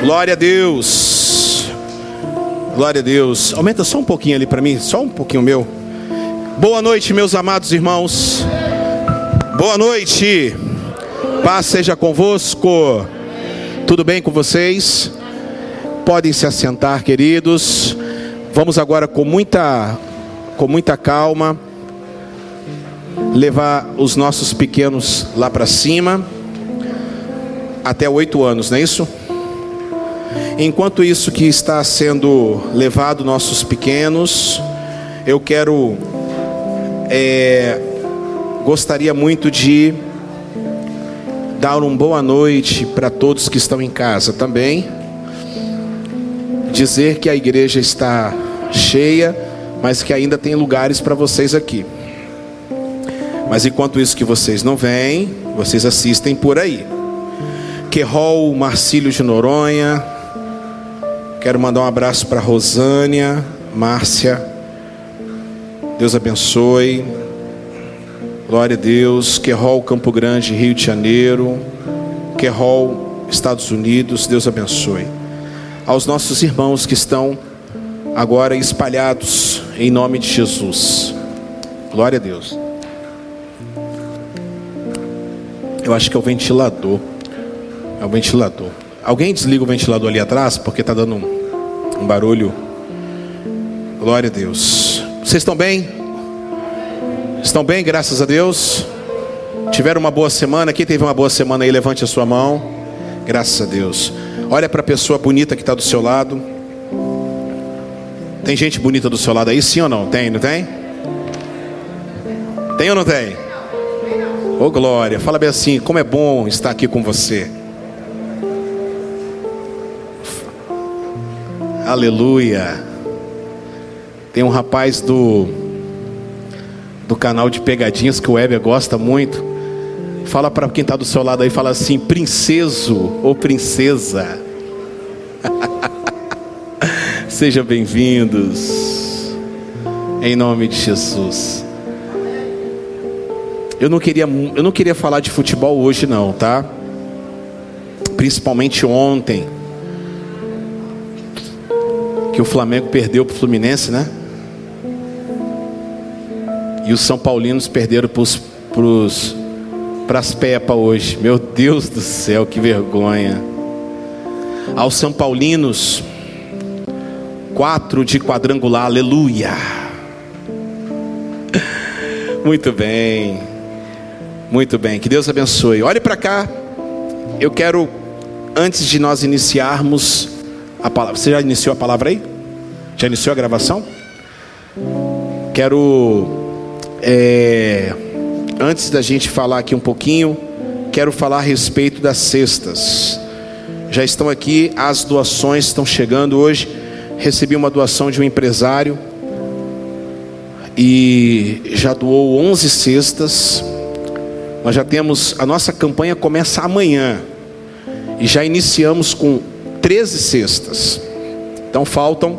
Glória a Deus. Glória a Deus. Aumenta só um pouquinho ali para mim, só um pouquinho meu. Boa noite, meus amados irmãos. Boa noite. Paz seja convosco. Tudo bem com vocês? Podem se assentar, queridos. Vamos agora com muita com muita calma levar os nossos pequenos lá para cima até oito anos, não é isso? Enquanto isso que está sendo levado nossos pequenos, eu quero, é, gostaria muito de dar uma boa noite para todos que estão em casa também. Dizer que a igreja está cheia, mas que ainda tem lugares para vocês aqui. Mas enquanto isso que vocês não vêm, vocês assistem por aí. Querol Marcílio de Noronha. Quero mandar um abraço para Rosânia, Márcia. Deus abençoe. Glória a Deus. Querol Campo Grande, Rio de Janeiro. Querol Estados Unidos. Deus abençoe. Aos nossos irmãos que estão agora espalhados em nome de Jesus. Glória a Deus. Eu acho que é o ventilador. É o ventilador. Alguém desliga o ventilador ali atrás, porque está dando um, um barulho. Glória a Deus. Vocês estão bem? Estão bem, graças a Deus? Tiveram uma boa semana? Quem teve uma boa semana aí, levante a sua mão. Graças a Deus. Olha para a pessoa bonita que está do seu lado. Tem gente bonita do seu lado aí, sim ou não? Tem, não tem? Tem ou não tem? Ô oh, glória, fala bem assim, como é bom estar aqui com você. Aleluia. Tem um rapaz do do canal de pegadinhas que o Weber gosta muito. Fala para quem está do seu lado aí, fala assim: princeso ou princesa. Sejam bem-vindos. Em nome de Jesus. Eu não queria, eu não queria falar de futebol hoje não, tá? Principalmente ontem que o Flamengo perdeu para o Fluminense, né? E os São Paulinos perderam para as Pepa hoje. Meu Deus do céu, que vergonha. Aos São Paulinos, quatro de quadrangular, aleluia. Muito bem, muito bem, que Deus abençoe. Olhe para cá, eu quero, antes de nós iniciarmos a palavra. Você já iniciou a palavra aí? Já iniciou a gravação? Quero, é, antes da gente falar aqui um pouquinho, quero falar a respeito das cestas. Já estão aqui, as doações estão chegando hoje. Recebi uma doação de um empresário e já doou 11 cestas. Nós já temos, a nossa campanha começa amanhã e já iniciamos com 13 cestas. Então faltam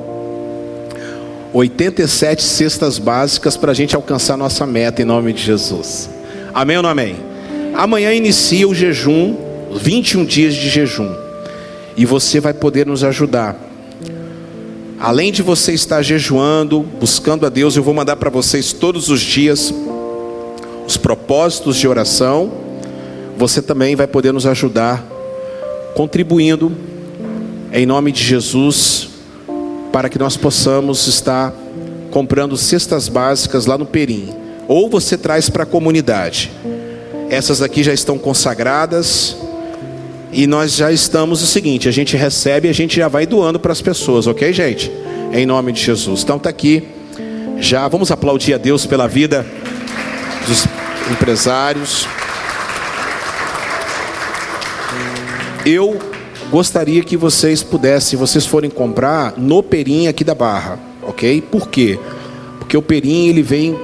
87 cestas básicas para a gente alcançar nossa meta em nome de Jesus. Amém ou não amém? Amanhã inicia o jejum, 21 dias de jejum. E você vai poder nos ajudar. Além de você estar jejuando, buscando a Deus, eu vou mandar para vocês todos os dias os propósitos de oração. Você também vai poder nos ajudar contribuindo em nome de Jesus, para que nós possamos estar comprando cestas básicas lá no Perim. Ou você traz para a comunidade. Essas aqui já estão consagradas. E nós já estamos o seguinte: a gente recebe e a gente já vai doando para as pessoas, ok, gente? Em nome de Jesus. Então está aqui. Já vamos aplaudir a Deus pela vida dos empresários. Eu gostaria que vocês pudessem, vocês forem comprar no Perim aqui da Barra, ok? Por quê? Porque o Perim ele vem,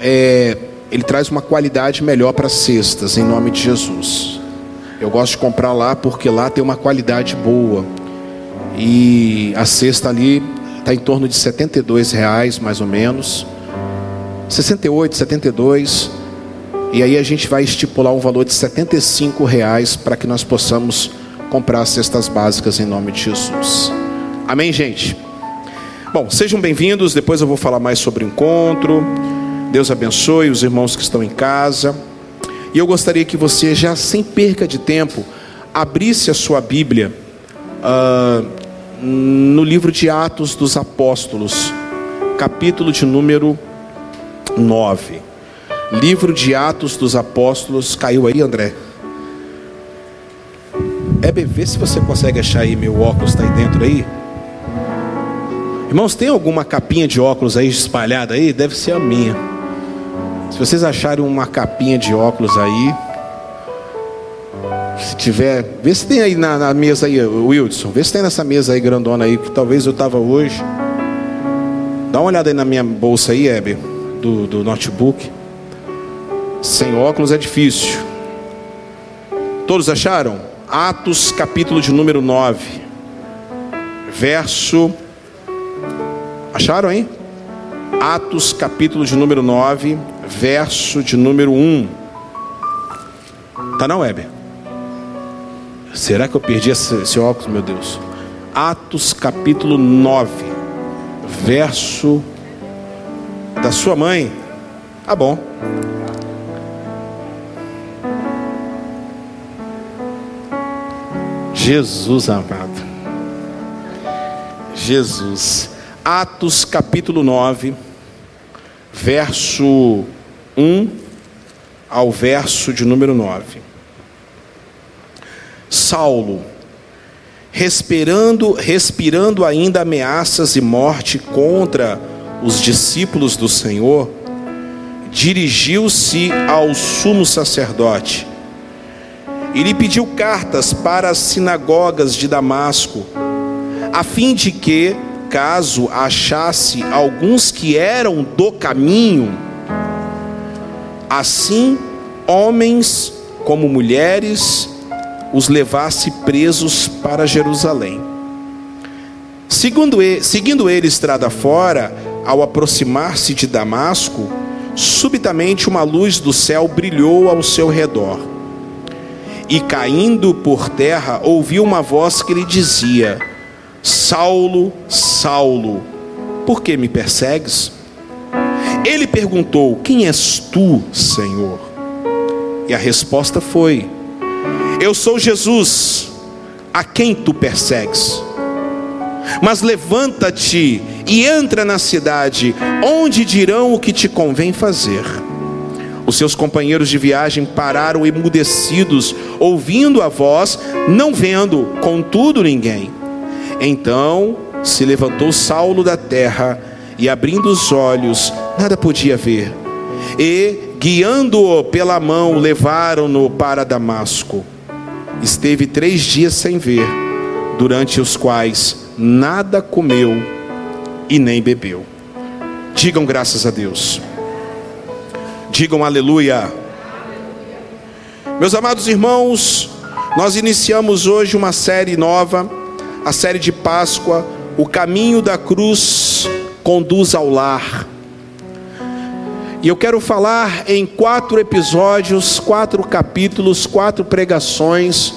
é, ele traz uma qualidade melhor para as cestas, em nome de Jesus. Eu gosto de comprar lá porque lá tem uma qualidade boa e a cesta ali está em torno de 72 reais mais ou menos, 68, 72 e aí a gente vai estipular um valor de 75 reais para que nós possamos comprar as cestas básicas em nome de Jesus. Amém, gente? Bom, sejam bem-vindos. Depois eu vou falar mais sobre o encontro. Deus abençoe os irmãos que estão em casa. E eu gostaria que você, já sem perca de tempo, abrisse a sua Bíblia uh, no livro de Atos dos Apóstolos, capítulo de número 9. Livro de Atos dos Apóstolos. Caiu aí, André? É, vê se você consegue achar aí meu óculos, está aí dentro aí. Irmãos, tem alguma capinha de óculos aí espalhada aí? Deve ser a minha. Se vocês acharem uma capinha de óculos aí, se tiver, vê se tem aí na, na mesa aí, Wilson. Vê se tem nessa mesa aí grandona aí, que talvez eu estava hoje. Dá uma olhada aí na minha bolsa aí, Hebe, do, do notebook. Sem óculos é difícil. Todos acharam? Atos capítulo de número 9. Verso Acharam aí? Atos capítulo de número 9, verso de número 1. Tá na web. Será que eu perdi esse, esse óculos, meu Deus? Atos capítulo 9, verso da sua mãe. Tá bom. Jesus amado. Jesus. Atos capítulo 9, verso 1 ao verso de número 9. Saulo, respirando, respirando ainda ameaças e morte contra os discípulos do Senhor, dirigiu-se ao sumo sacerdote e lhe pediu cartas para as sinagogas de Damasco, a fim de que caso achasse alguns que eram do caminho, assim homens como mulheres os levasse presos para Jerusalém. Segundo ele, seguindo ele estrada fora, ao aproximar-se de Damasco, subitamente uma luz do céu brilhou ao seu redor. E caindo por terra, ouviu uma voz que lhe dizia: Saulo, Saulo, por que me persegues? Ele perguntou: Quem és tu, Senhor? E a resposta foi: Eu sou Jesus, a quem tu persegues. Mas levanta-te e entra na cidade, onde dirão o que te convém fazer. Os seus companheiros de viagem pararam emudecidos, ouvindo a voz, não vendo, contudo, ninguém. Então se levantou Saulo da terra e, abrindo os olhos, nada podia ver. E, guiando-o pela mão, levaram-no para Damasco. Esteve três dias sem ver, durante os quais nada comeu e nem bebeu. Digam graças a Deus. Digam aleluia. Meus amados irmãos, nós iniciamos hoje uma série nova a série de Páscoa, o caminho da cruz conduz ao lar. E eu quero falar em quatro episódios, quatro capítulos, quatro pregações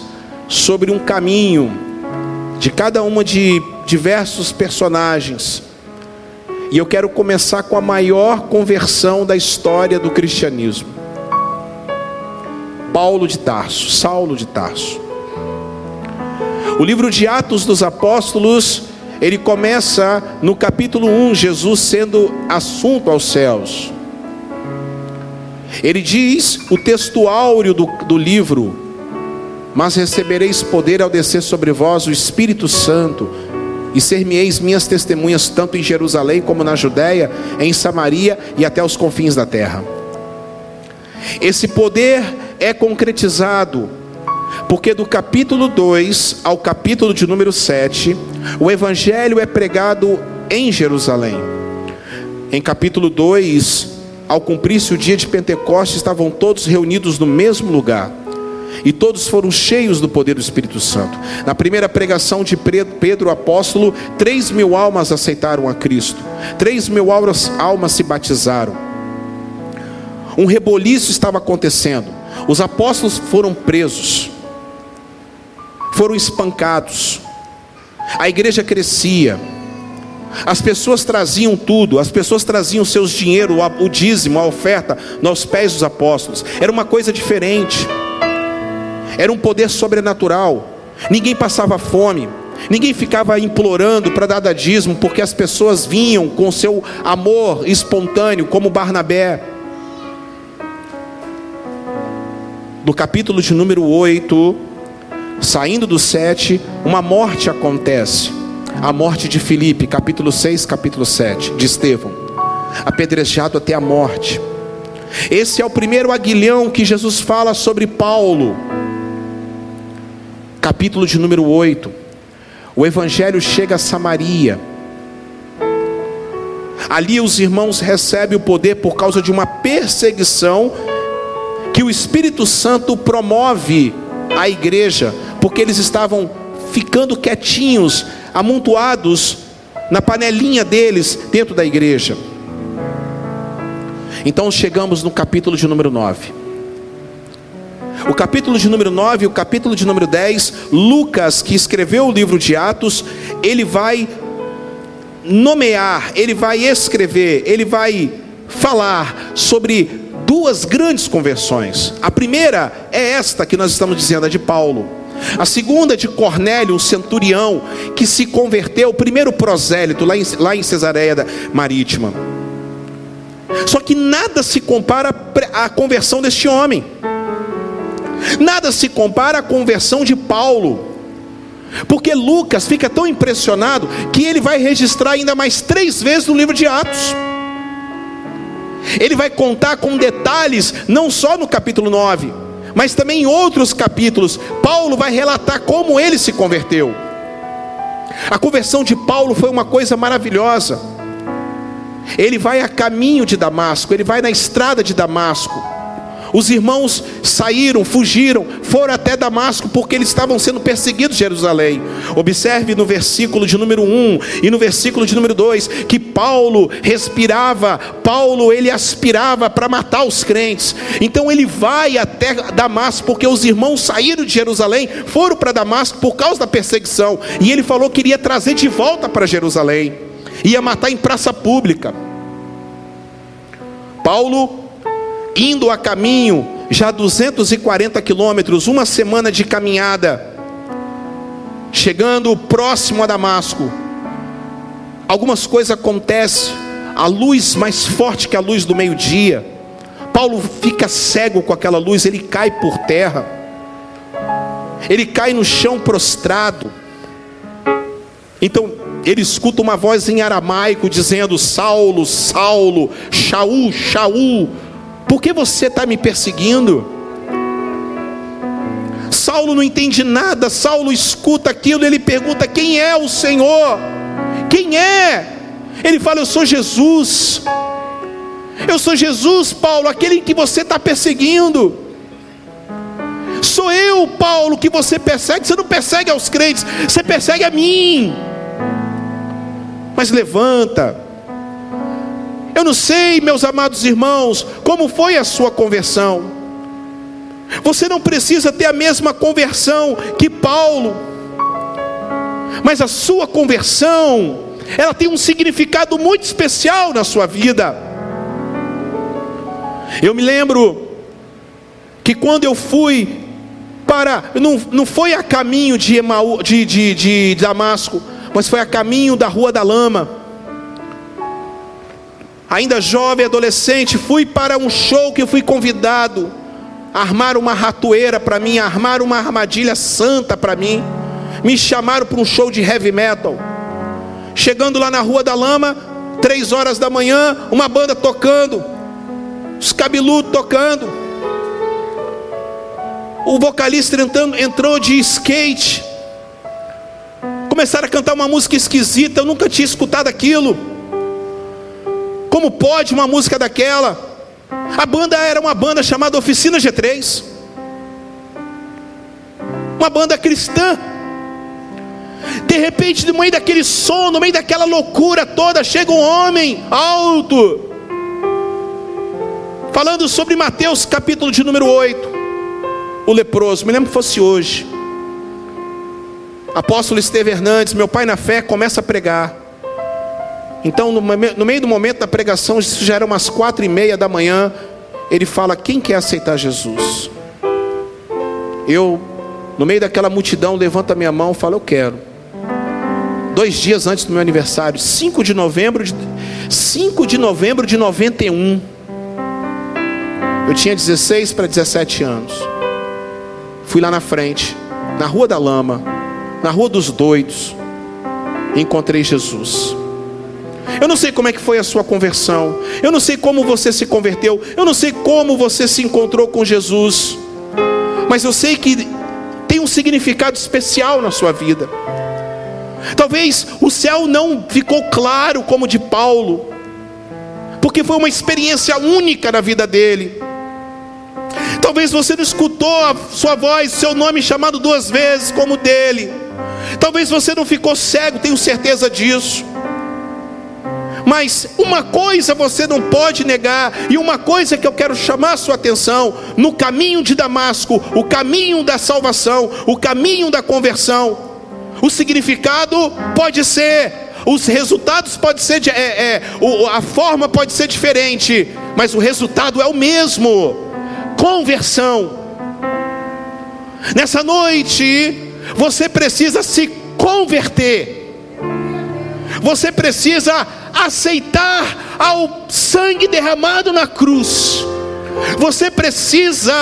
sobre um caminho de cada uma de diversos personagens. E eu quero começar com a maior conversão da história do cristianismo. Paulo de Tarso, Saulo de Tarso. O livro de Atos dos Apóstolos, ele começa no capítulo 1, Jesus sendo assunto aos céus. Ele diz, o texto áureo do, do livro, mas recebereis poder ao descer sobre vós o Espírito Santo, e ser-me-eis minhas testemunhas, tanto em Jerusalém como na Judéia, em Samaria e até os confins da terra. Esse poder é concretizado porque do capítulo 2 ao capítulo de número 7, o evangelho é pregado em Jerusalém. Em capítulo 2, ao cumprir-se o dia de Pentecostes, estavam todos reunidos no mesmo lugar. E todos foram cheios do poder do Espírito Santo. Na primeira pregação de Pedro, apóstolo, três mil almas aceitaram a Cristo. Três mil almas se batizaram. Um reboliço estava acontecendo. Os apóstolos foram presos foram espancados. A igreja crescia. As pessoas traziam tudo, as pessoas traziam seus dinheiro, o dízimo, a oferta, nos pés dos apóstolos. Era uma coisa diferente. Era um poder sobrenatural. Ninguém passava fome. Ninguém ficava implorando para dar dízimo, porque as pessoas vinham com seu amor espontâneo, como Barnabé. No capítulo de número 8, saindo do 7, uma morte acontece. A morte de Filipe, capítulo 6, capítulo 7, de Estevão, apedrejado até a morte. Esse é o primeiro aguilhão que Jesus fala sobre Paulo. Capítulo de número 8. O evangelho chega a Samaria. Ali os irmãos recebem o poder por causa de uma perseguição que o Espírito Santo promove à igreja, porque eles estavam ficando quietinhos, amontoados na panelinha deles dentro da igreja. Então chegamos no capítulo de número 9. O capítulo de número 9 e o capítulo de número 10, Lucas, que escreveu o livro de Atos, ele vai nomear, ele vai escrever, ele vai falar sobre duas grandes conversões. A primeira é esta que nós estamos dizendo, a de Paulo. A segunda de Cornélio, um centurião, que se converteu, o primeiro prosélito, lá em, lá em Cesareia Marítima. Só que nada se compara à conversão deste homem. Nada se compara à conversão de Paulo. Porque Lucas fica tão impressionado que ele vai registrar ainda mais três vezes no livro de Atos. Ele vai contar com detalhes, não só no capítulo 9, mas também em outros capítulos. Paulo vai relatar como ele se converteu. A conversão de Paulo foi uma coisa maravilhosa. Ele vai a caminho de Damasco, ele vai na estrada de Damasco. Os irmãos saíram, fugiram, foram até Damasco porque eles estavam sendo perseguidos em Jerusalém. Observe no versículo de número 1 e no versículo de número 2 que Paulo respirava, Paulo ele aspirava para matar os crentes. Então ele vai até Damasco porque os irmãos saíram de Jerusalém, foram para Damasco por causa da perseguição, e ele falou que iria trazer de volta para Jerusalém. Ia matar em praça pública. Paulo indo a caminho, já 240 quilômetros, uma semana de caminhada, chegando próximo a Damasco, algumas coisas acontecem, a luz mais forte que a luz do meio-dia, Paulo fica cego com aquela luz, ele cai por terra, ele cai no chão prostrado, então ele escuta uma voz em aramaico dizendo: Saulo, Saulo, Shaul, Shaul, por que você está me perseguindo? Saulo não entende nada, Saulo escuta aquilo, ele pergunta: Quem é o Senhor? Quem é? Ele fala: Eu sou Jesus. Eu sou Jesus, Paulo, aquele que você está perseguindo. Sou eu, Paulo, que você persegue. Você não persegue aos crentes, você persegue a mim. Mas levanta, eu não sei, meus amados irmãos, como foi a sua conversão. Você não precisa ter a mesma conversão que Paulo, mas a sua conversão, ela tem um significado muito especial na sua vida. Eu me lembro que quando eu fui para, não, não foi a caminho de, Emaú, de, de, de Damasco, mas foi a caminho da Rua da Lama ainda jovem, adolescente, fui para um show que fui convidado. Armar uma ratoeira para mim, armar uma armadilha santa para mim. Me chamaram para um show de heavy metal. Chegando lá na Rua da Lama, três horas da manhã, uma banda tocando, os cabeludos tocando. O vocalista entrando, entrou de skate. Começaram a cantar uma música esquisita, eu nunca tinha escutado aquilo. Como pode uma música daquela? A banda era uma banda chamada Oficina G3. Uma banda cristã. De repente, no meio daquele som, no meio daquela loucura toda, chega um homem alto, falando sobre Mateus, capítulo de número 8. O leproso, me lembro que fosse hoje. Apóstolo Esteve Hernandes, meu pai na fé, começa a pregar. Então, no, meio do momento da pregação, isso já era umas quatro e meia da manhã, ele fala: Quem quer aceitar Jesus? Eu, no meio daquela multidão, levanto a minha mão e falo: Eu quero. Dois dias antes do meu aniversário, 5 de novembro de, 5 de novembro de 91. Eu tinha 16 para 17 anos. Fui lá na frente, na Rua da Lama, na Rua dos Doidos, e encontrei Jesus. Eu não sei como é que foi a sua conversão. Eu não sei como você se converteu. Eu não sei como você se encontrou com Jesus. Mas eu sei que tem um significado especial na sua vida. Talvez o céu não ficou claro como de Paulo, porque foi uma experiência única na vida dele. Talvez você não escutou a sua voz, seu nome chamado duas vezes como dele. Talvez você não ficou cego, tenho certeza disso. Mas uma coisa você não pode negar, e uma coisa que eu quero chamar a sua atenção: no caminho de Damasco, o caminho da salvação, o caminho da conversão, o significado pode ser, os resultados podem ser, é, é, a forma pode ser diferente, mas o resultado é o mesmo: conversão. Nessa noite, você precisa se converter. Você precisa aceitar ao sangue derramado na cruz. Você precisa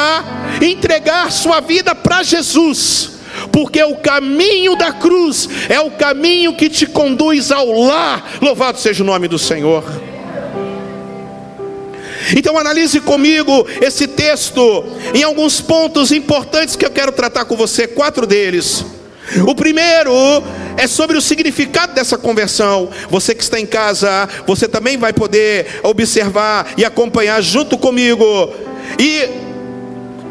entregar sua vida para Jesus, porque o caminho da cruz é o caminho que te conduz ao lar. Louvado seja o nome do Senhor. Então analise comigo esse texto em alguns pontos importantes que eu quero tratar com você, quatro deles. O primeiro é sobre o significado dessa conversão. Você que está em casa, você também vai poder observar e acompanhar junto comigo. E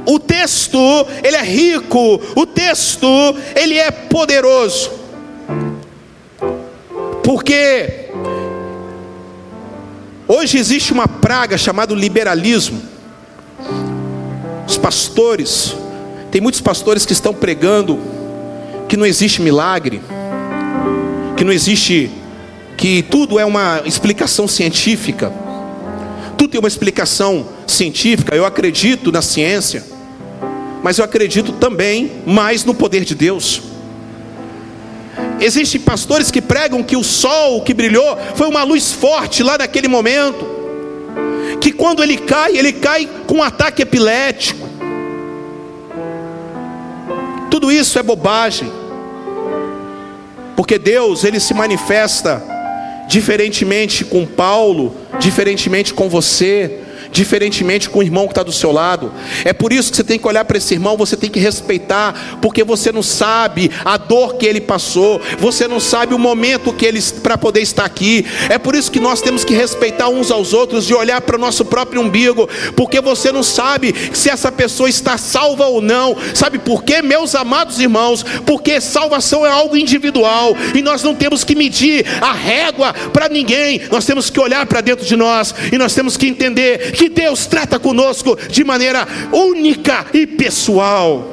o texto, ele é rico, o texto, ele é poderoso. Porque hoje existe uma praga chamada liberalismo. Os pastores, tem muitos pastores que estão pregando que não existe milagre, que não existe, que tudo é uma explicação científica, tudo tem uma explicação científica. Eu acredito na ciência, mas eu acredito também mais no poder de Deus. Existem pastores que pregam que o sol que brilhou foi uma luz forte lá naquele momento, que quando ele cai, ele cai com um ataque epilético. Tudo isso é bobagem. Porque Deus, ele se manifesta diferentemente com Paulo, diferentemente com você, diferentemente com o irmão que está do seu lado. É por isso que você tem que olhar para esse irmão, você tem que respeitar, porque você não sabe a dor que ele passou, você não sabe o momento que ele para poder estar aqui. É por isso que nós temos que respeitar uns aos outros e olhar para o nosso próprio umbigo, porque você não sabe se essa pessoa está salva ou não. Sabe por quê, meus amados irmãos? Porque salvação é algo individual e nós não temos que medir a régua para ninguém. Nós temos que olhar para dentro de nós e nós temos que entender que que Deus trata conosco de maneira única e pessoal.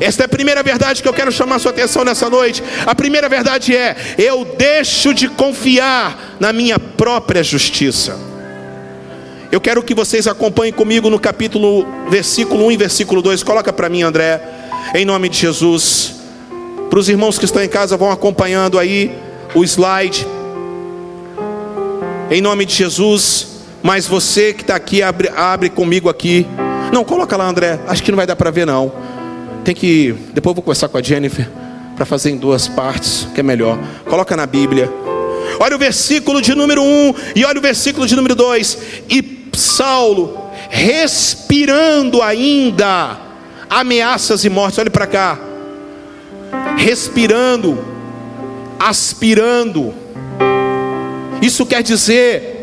Esta é a primeira verdade que eu quero chamar sua atenção nessa noite. A primeira verdade é: eu deixo de confiar na minha própria justiça. Eu quero que vocês acompanhem comigo no capítulo, versículo 1 e versículo 2. Coloca para mim, André, em nome de Jesus. Para os irmãos que estão em casa, vão acompanhando aí o slide. Em nome de Jesus. Mas você que está aqui, abre, abre comigo aqui. Não, coloca lá, André. Acho que não vai dar para ver, não. Tem que. Depois eu vou conversar com a Jennifer para fazer em duas partes, que é melhor. Coloca na Bíblia. Olha o versículo de número 1 e olha o versículo de número 2. E Saulo, respirando ainda ameaças e mortes, olhe para cá. Respirando, aspirando. Isso quer dizer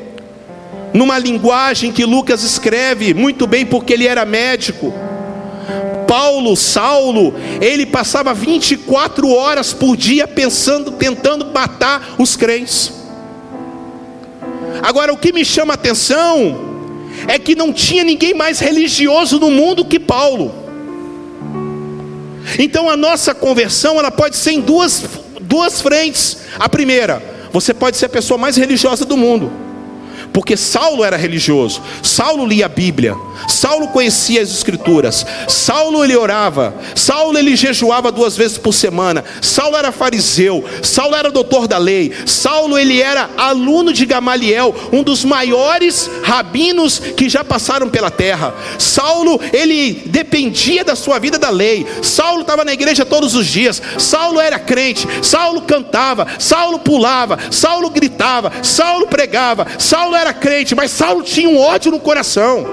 numa linguagem que Lucas escreve muito bem, porque ele era médico. Paulo, Saulo, ele passava 24 horas por dia pensando, tentando matar os crentes. Agora, o que me chama a atenção é que não tinha ninguém mais religioso no mundo que Paulo. Então a nossa conversão ela pode ser em duas, duas frentes. A primeira, você pode ser a pessoa mais religiosa do mundo. Porque Saulo era religioso, Saulo lia a Bíblia, Saulo conhecia as Escrituras, Saulo ele orava, Saulo ele jejuava duas vezes por semana, Saulo era fariseu, Saulo era doutor da lei, Saulo ele era aluno de Gamaliel, um dos maiores rabinos que já passaram pela terra. Saulo ele dependia da sua vida da lei, Saulo estava na igreja todos os dias, Saulo era crente, Saulo cantava, Saulo pulava, Saulo gritava, Saulo pregava, Saulo era era crente, mas Saulo tinha um ódio no coração,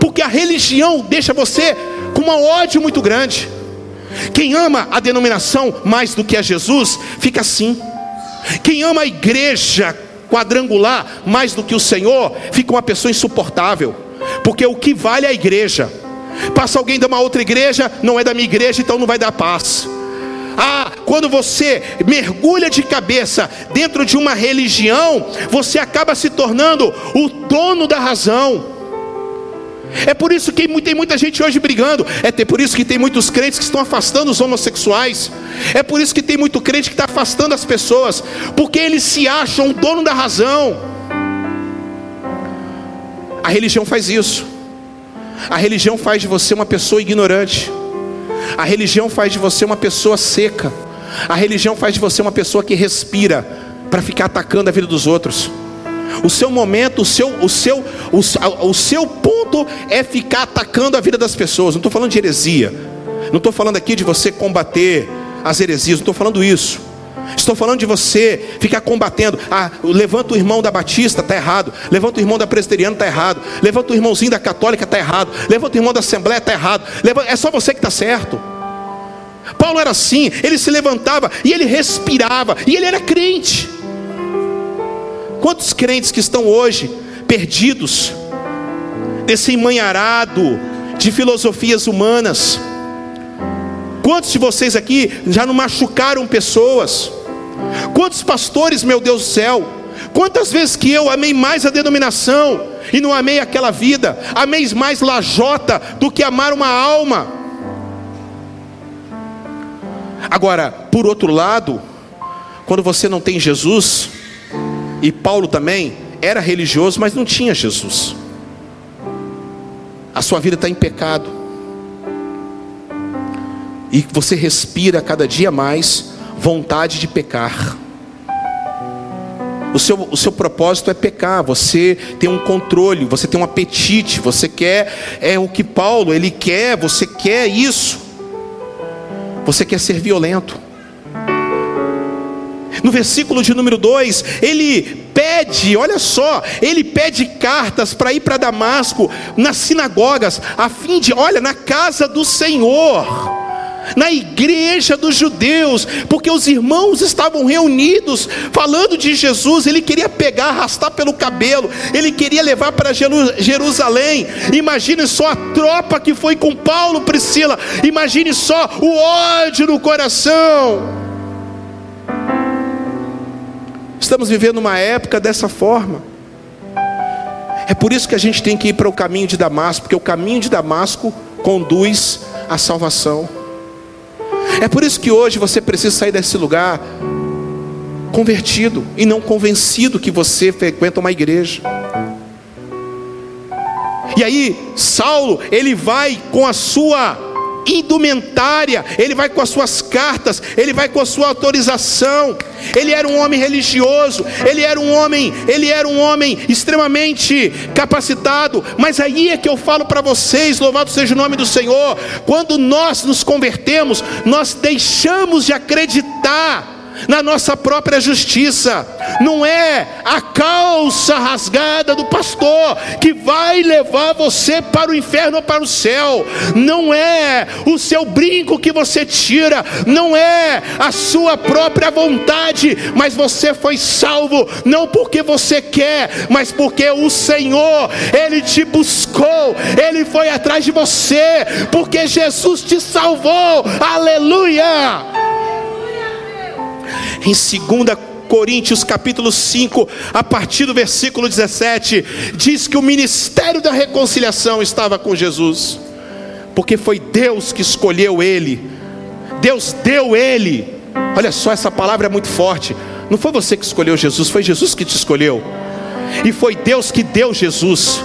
porque a religião deixa você com um ódio muito grande. Quem ama a denominação mais do que a Jesus, fica assim. Quem ama a igreja quadrangular mais do que o Senhor, fica uma pessoa insuportável, porque o que vale é a igreja. Passa alguém de uma outra igreja, não é da minha igreja, então não vai dar paz. Ah, quando você mergulha de cabeça dentro de uma religião, você acaba se tornando o dono da razão. É por isso que tem muita gente hoje brigando. É por isso que tem muitos crentes que estão afastando os homossexuais. É por isso que tem muito crente que está afastando as pessoas. Porque eles se acham o dono da razão. A religião faz isso. A religião faz de você uma pessoa ignorante. A religião faz de você uma pessoa seca. A religião faz de você uma pessoa que respira para ficar atacando a vida dos outros. O seu momento, o seu, o seu, o, o seu ponto é ficar atacando a vida das pessoas. Não estou falando de heresia. Não estou falando aqui de você combater as heresias. Não estou falando isso. Estou falando de você ficar combatendo. Ah, levanta o irmão da Batista, está errado. Levanta o irmão da Presbiteriana, está errado. Levanta o irmãozinho da Católica, está errado. Levanta o irmão da Assembleia, está errado. Levanta... É só você que está certo. Paulo era assim, ele se levantava e ele respirava, e ele era crente. Quantos crentes que estão hoje perdidos, desse emanharado de filosofias humanas? Quantos de vocês aqui já não machucaram pessoas? Quantos pastores, meu Deus do céu? Quantas vezes que eu amei mais a denominação e não amei aquela vida, amei mais lajota do que amar uma alma. Agora, por outro lado, quando você não tem Jesus, e Paulo também era religioso, mas não tinha Jesus, a sua vida está em pecado e você respira cada dia mais vontade de pecar. O seu, o seu propósito é pecar, você tem um controle, você tem um apetite, você quer, é o que Paulo, ele quer, você quer isso, você quer ser violento. No versículo de número 2, ele pede, olha só, ele pede cartas para ir para Damasco, nas sinagogas, a fim de, olha, na casa do Senhor na igreja dos judeus, porque os irmãos estavam reunidos falando de Jesus. Ele queria pegar, arrastar pelo cabelo, ele queria levar para Jerusalém. Imagine só a tropa que foi com Paulo, Priscila. Imagine só o ódio no coração. Estamos vivendo uma época dessa forma. É por isso que a gente tem que ir para o caminho de Damasco, porque o caminho de Damasco conduz à salvação. É por isso que hoje você precisa sair desse lugar convertido e não convencido que você frequenta uma igreja. E aí, Saulo, ele vai com a sua indumentária, ele vai com as suas cartas, ele vai com a sua autorização. Ele era um homem religioso, ele era um homem, ele era um homem extremamente capacitado, mas aí é que eu falo para vocês, louvado seja o nome do Senhor, quando nós nos convertemos, nós deixamos de acreditar na nossa própria justiça. Não é a calça rasgada do pastor que vai levar você para o inferno ou para o céu. Não é o seu brinco que você tira. Não é a sua própria vontade. Mas você foi salvo não porque você quer, mas porque o Senhor, Ele te buscou. Ele foi atrás de você. Porque Jesus te salvou. Aleluia! Em 2 Coríntios capítulo 5, a partir do versículo 17, diz que o ministério da reconciliação estava com Jesus, porque foi Deus que escolheu ele Deus deu ele. Olha só, essa palavra é muito forte. Não foi você que escolheu Jesus, foi Jesus que te escolheu. E foi Deus que deu Jesus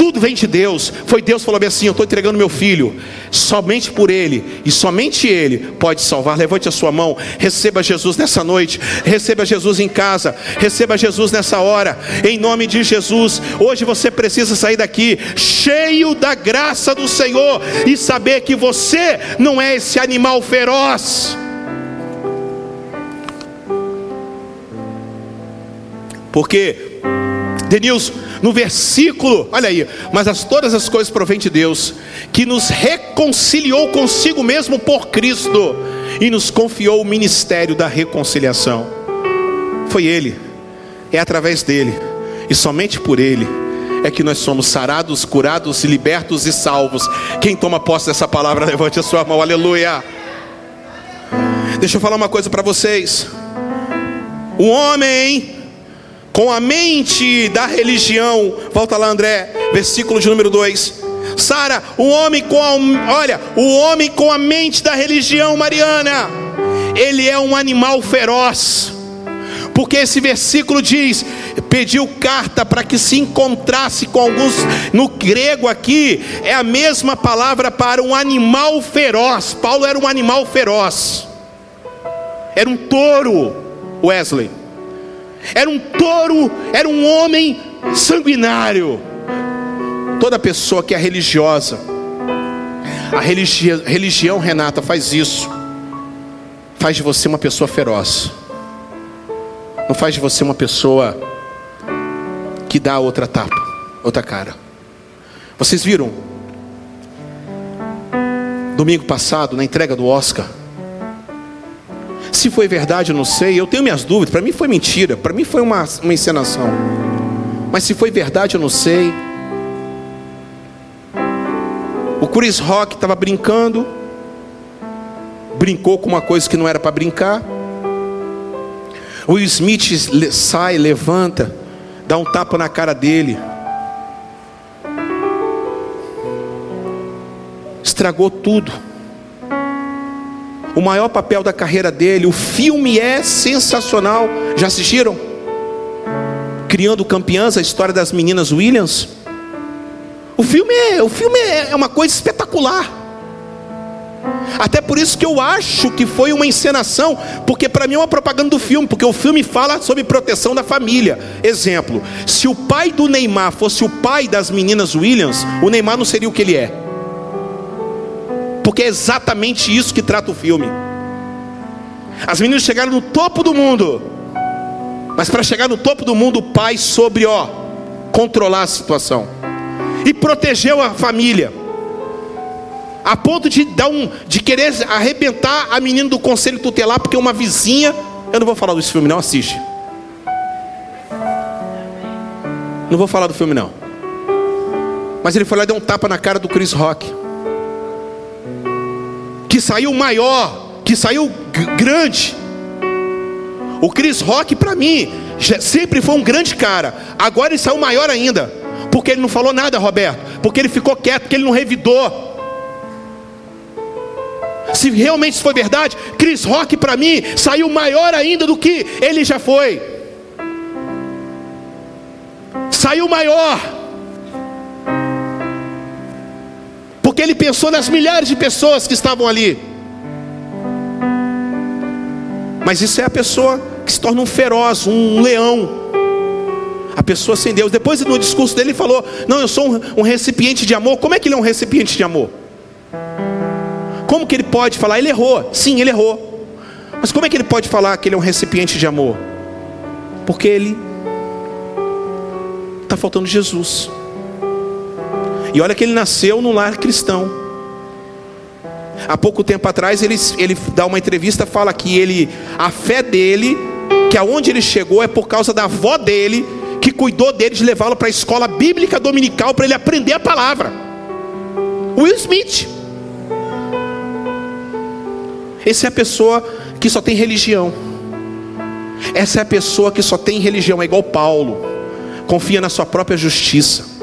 tudo vem de Deus. Foi Deus que falou assim: Eu estou entregando meu filho. Somente por Ele e somente Ele pode salvar. Levante a sua mão, receba Jesus nessa noite, receba Jesus em casa, receba Jesus nessa hora, em nome de Jesus. Hoje você precisa sair daqui cheio da graça do Senhor e saber que você não é esse animal feroz. Porque, Denilson, no versículo, olha aí, mas as, todas as coisas provêm de Deus, que nos reconciliou consigo mesmo por Cristo e nos confiou o ministério da reconciliação. Foi Ele, é através dele e somente por Ele é que nós somos sarados, curados, libertos e salvos. Quem toma posse dessa palavra, levante a sua mão, aleluia. Deixa eu falar uma coisa para vocês. O homem com a mente da religião. Volta lá, André, versículo de número 2. Sara, o homem com a, olha, o homem com a mente da religião, Mariana, ele é um animal feroz. Porque esse versículo diz: pediu carta para que se encontrasse com alguns, no grego aqui, é a mesma palavra para um animal feroz. Paulo era um animal feroz, era um touro, Wesley era um touro, era um homem sanguinário. Toda pessoa que é religiosa, a religião, religião, Renata, faz isso, faz de você uma pessoa feroz, não faz de você uma pessoa que dá outra tapa, outra cara. Vocês viram? Domingo passado, na entrega do Oscar, se foi verdade, eu não sei. Eu tenho minhas dúvidas. Para mim foi mentira. Para mim foi uma, uma encenação. Mas se foi verdade, eu não sei. O Chris Rock estava brincando. Brincou com uma coisa que não era para brincar. O Smith sai, levanta, dá um tapa na cara dele. Estragou tudo o maior papel da carreira dele. O filme é sensacional. Já assistiram? Criando Campeãs, a história das meninas Williams. O filme é, o filme é uma coisa espetacular. Até por isso que eu acho que foi uma encenação, porque para mim é uma propaganda do filme, porque o filme fala sobre proteção da família. Exemplo: se o pai do Neymar fosse o pai das meninas Williams, o Neymar não seria o que ele é porque é exatamente isso que trata o filme. As meninas chegaram no topo do mundo, mas para chegar no topo do mundo, o pai soube, ó, controlar a situação e protegeu a família, a ponto de dar um, de querer arrebentar a menina do conselho tutelar, porque uma vizinha, eu não vou falar desse filme, não assiste. Não vou falar do filme não. Mas ele foi lá e deu um tapa na cara do Chris Rock saiu maior, que saiu grande. O Chris Rock, para mim, sempre foi um grande cara. Agora ele saiu maior ainda. Porque ele não falou nada, Roberto. Porque ele ficou quieto, porque ele não revidou. Se realmente isso foi verdade, Chris Rock para mim saiu maior ainda do que ele já foi. Saiu maior. Porque ele pensou nas milhares de pessoas que estavam ali. Mas isso é a pessoa que se torna um feroz, um leão. A pessoa sem Deus. Depois no discurso dele ele falou: Não, eu sou um, um recipiente de amor. Como é que ele é um recipiente de amor? Como que ele pode falar? Ele errou. Sim, ele errou. Mas como é que ele pode falar que ele é um recipiente de amor? Porque ele está faltando Jesus. E olha que ele nasceu num lar cristão. Há pouco tempo atrás ele, ele dá uma entrevista, fala que ele, a fé dele, que aonde ele chegou é por causa da avó dele, que cuidou dele de levá-lo para a escola bíblica dominical para ele aprender a palavra. Will Smith. Essa é a pessoa que só tem religião. Essa é a pessoa que só tem religião, é igual Paulo. Confia na sua própria justiça.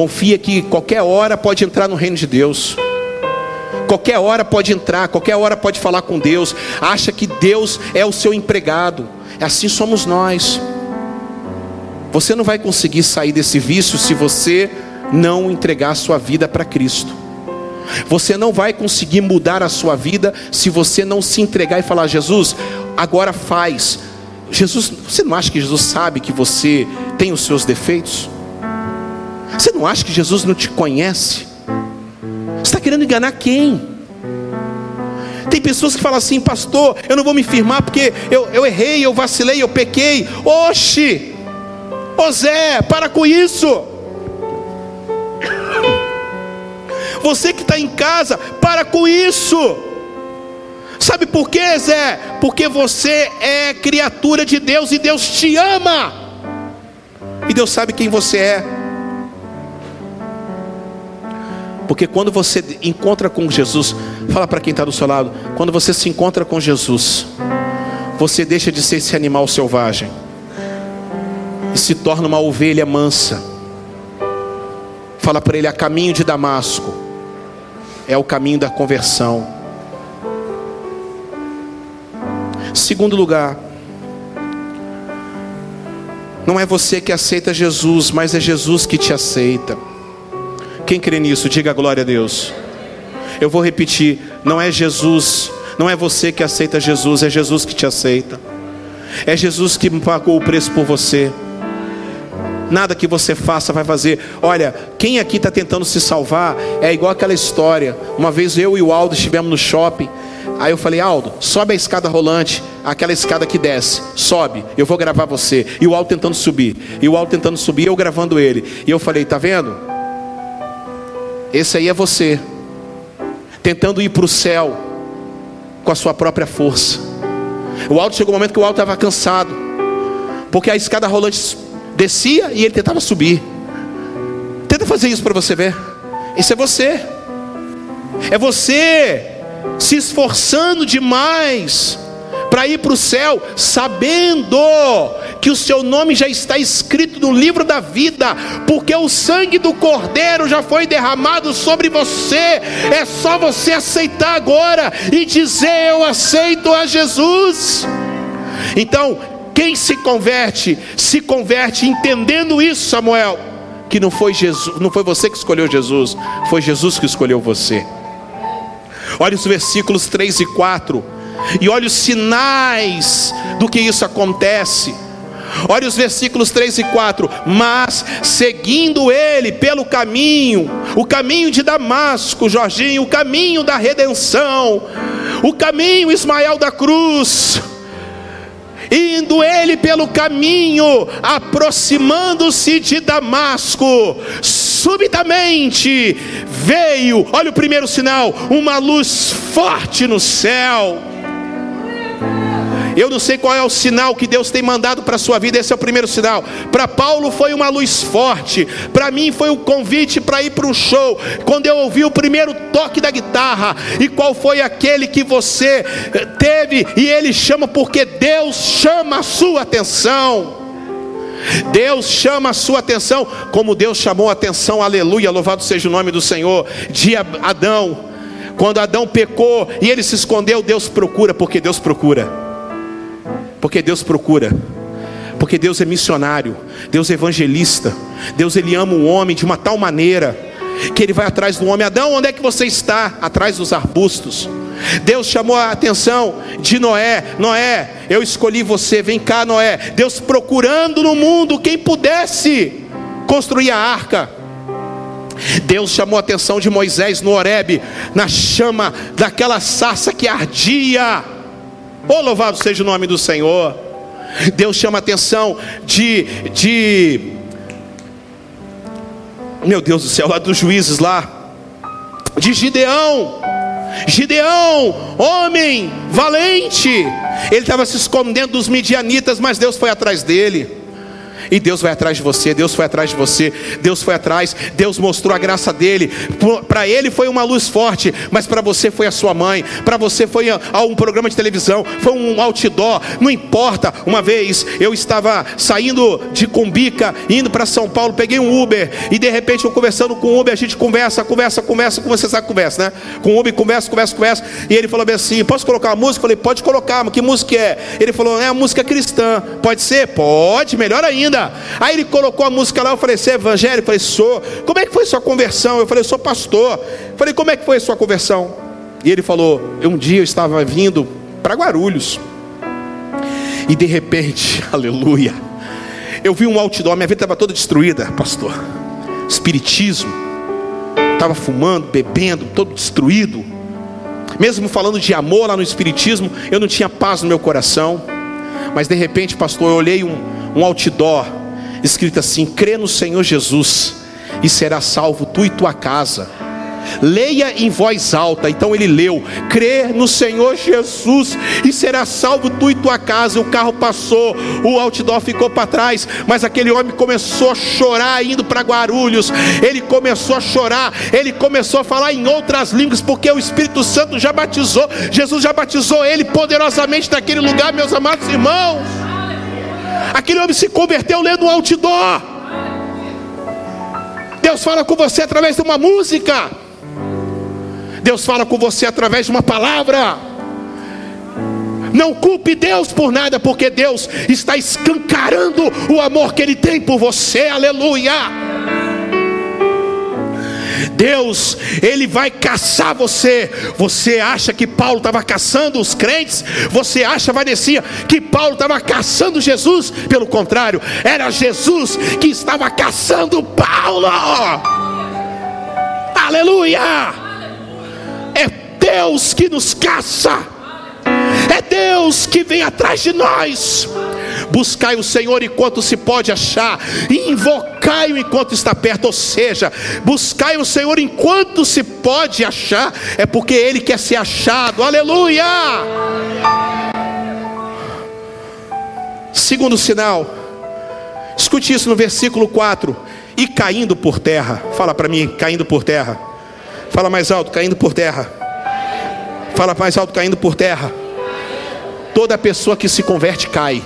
Confia que qualquer hora pode entrar no reino de Deus. qualquer hora pode entrar, qualquer hora pode falar com Deus, acha que Deus é o seu empregado. Assim somos nós. Você não vai conseguir sair desse vício se você não entregar a sua vida para Cristo. Você não vai conseguir mudar a sua vida se você não se entregar e falar: Jesus, agora faz. Jesus, você não acha que Jesus sabe que você tem os seus defeitos? Você não acha que Jesus não te conhece? Você está querendo enganar quem? Tem pessoas que falam assim, pastor, eu não vou me firmar porque eu, eu errei, eu vacilei, eu pequei. Oxe, ô Zé, para com isso. Você que está em casa, para com isso. Sabe por quê, Zé? Porque você é criatura de Deus e Deus te ama. E Deus sabe quem você é. Porque quando você encontra com Jesus, fala para quem está do seu lado, quando você se encontra com Jesus, você deixa de ser esse animal selvagem e se torna uma ovelha mansa. Fala para ele a caminho de Damasco é o caminho da conversão. Segundo lugar, não é você que aceita Jesus, mas é Jesus que te aceita. Quem crê nisso, diga glória a Deus. Eu vou repetir: não é Jesus, não é você que aceita Jesus, é Jesus que te aceita. É Jesus que pagou o preço por você nada que você faça vai fazer. Olha, quem aqui está tentando se salvar é igual aquela história. Uma vez eu e o Aldo estivemos no shopping. Aí eu falei, Aldo, sobe a escada rolante, aquela escada que desce, sobe, eu vou gravar você. E o Aldo tentando subir, e o Aldo tentando subir, eu gravando ele. E eu falei, tá vendo? Esse aí é você, tentando ir para o céu com a sua própria força. O Aldo chegou um momento que o Aldo estava cansado, porque a escada rolante descia e ele tentava subir. Tenta fazer isso para você ver. Isso é você. É você se esforçando demais para ir para o céu, sabendo que o seu nome já está escrito no livro da vida, porque o sangue do Cordeiro já foi derramado sobre você. É só você aceitar agora e dizer: Eu aceito a Jesus. Então, quem se converte, se converte entendendo isso, Samuel, que não foi Jesus, não foi você que escolheu Jesus, foi Jesus que escolheu você. Olha os versículos 3 e 4. E olha os sinais do que isso acontece. Olha os versículos 3 e 4. Mas seguindo ele pelo caminho, o caminho de Damasco, Jorginho, o caminho da redenção, o caminho Ismael da cruz, indo ele pelo caminho, aproximando-se de Damasco, subitamente veio, olha o primeiro sinal, uma luz forte no céu. Eu não sei qual é o sinal que Deus tem mandado para a sua vida, esse é o primeiro sinal. Para Paulo foi uma luz forte, para mim foi um convite para ir para um show. Quando eu ouvi o primeiro toque da guitarra, e qual foi aquele que você teve, e ele chama porque Deus chama a sua atenção. Deus chama a sua atenção, como Deus chamou a atenção, aleluia, louvado seja o nome do Senhor, de Adão. Quando Adão pecou e ele se escondeu, Deus procura, porque Deus procura. Porque Deus procura. Porque Deus é missionário, Deus é evangelista. Deus ele ama o homem de uma tal maneira que ele vai atrás do homem. Adão, onde é que você está? Atrás dos arbustos. Deus chamou a atenção de Noé. Noé, eu escolhi você. Vem cá, Noé. Deus procurando no mundo quem pudesse construir a arca. Deus chamou a atenção de Moisés no Horebe, na chama daquela sarça que ardia. Oh, louvado seja o nome do Senhor. Deus chama a atenção de, de, meu Deus do céu, lá dos juízes lá, de Gideão. Gideão, homem valente, ele estava se escondendo dos midianitas, mas Deus foi atrás dele. E Deus vai atrás de você, Deus foi atrás de você, Deus foi atrás, Deus mostrou a graça dele. Para ele foi uma luz forte, mas para você foi a sua mãe, para você foi a um programa de televisão, foi um outdoor, não importa. Uma vez eu estava saindo de Cumbica, indo para São Paulo, peguei um Uber e de repente eu conversando com o Uber, a gente conversa, conversa, conversa, você sabe conversa, né? Com o Uber conversa, conversa, conversa, e ele falou assim: "Posso colocar a música?" Eu falei: "Pode colocar, mas que música é?" Ele falou: "É a música cristã." Pode ser? Pode, melhor ainda. Aí ele colocou a música lá, eu falei: "Você é evangélico?" Eu falei: "Sou." Como é que foi sua conversão? Eu falei: "Sou pastor." Eu falei: "Como é que foi sua conversão?" E ele falou: "Um dia eu estava vindo para Guarulhos. E de repente, aleluia, eu vi um outdoor, minha vida estava toda destruída, pastor. Espiritismo, estava fumando, bebendo, todo destruído. Mesmo falando de amor lá no Espiritismo, eu não tinha paz no meu coração. Mas de repente, pastor, eu olhei um, um outdoor escrito assim: crê no Senhor Jesus e será salvo tu e tua casa. Leia em voz alta. Então ele leu: crê no Senhor Jesus e será salvo tu e tua casa. O carro passou, o outdoor ficou para trás, mas aquele homem começou a chorar indo para Guarulhos. Ele começou a chorar, ele começou a falar em outras línguas, porque o Espírito Santo já batizou, Jesus já batizou ele poderosamente naquele lugar, meus amados irmãos. Aquele homem se converteu lendo um outdoor. Deus fala com você através de uma música. Deus fala com você através de uma palavra. Não culpe Deus por nada, porque Deus está escancarando o amor que Ele tem por você, aleluia. Deus, Ele vai caçar você. Você acha que Paulo estava caçando os crentes? Você acha, Vanessa, que Paulo estava caçando Jesus? Pelo contrário, era Jesus que estava caçando Paulo. Aleluia! Deus que nos caça, é Deus que vem atrás de nós. Buscai o Senhor enquanto se pode achar, invocai-o enquanto está perto. Ou seja, buscai o Senhor enquanto se pode achar, é porque Ele quer ser achado. Aleluia! Segundo sinal, escute isso no versículo 4: e caindo por terra, fala para mim, caindo por terra, fala mais alto, caindo por terra. Fala mais alto, caindo por terra. Toda pessoa que se converte cai.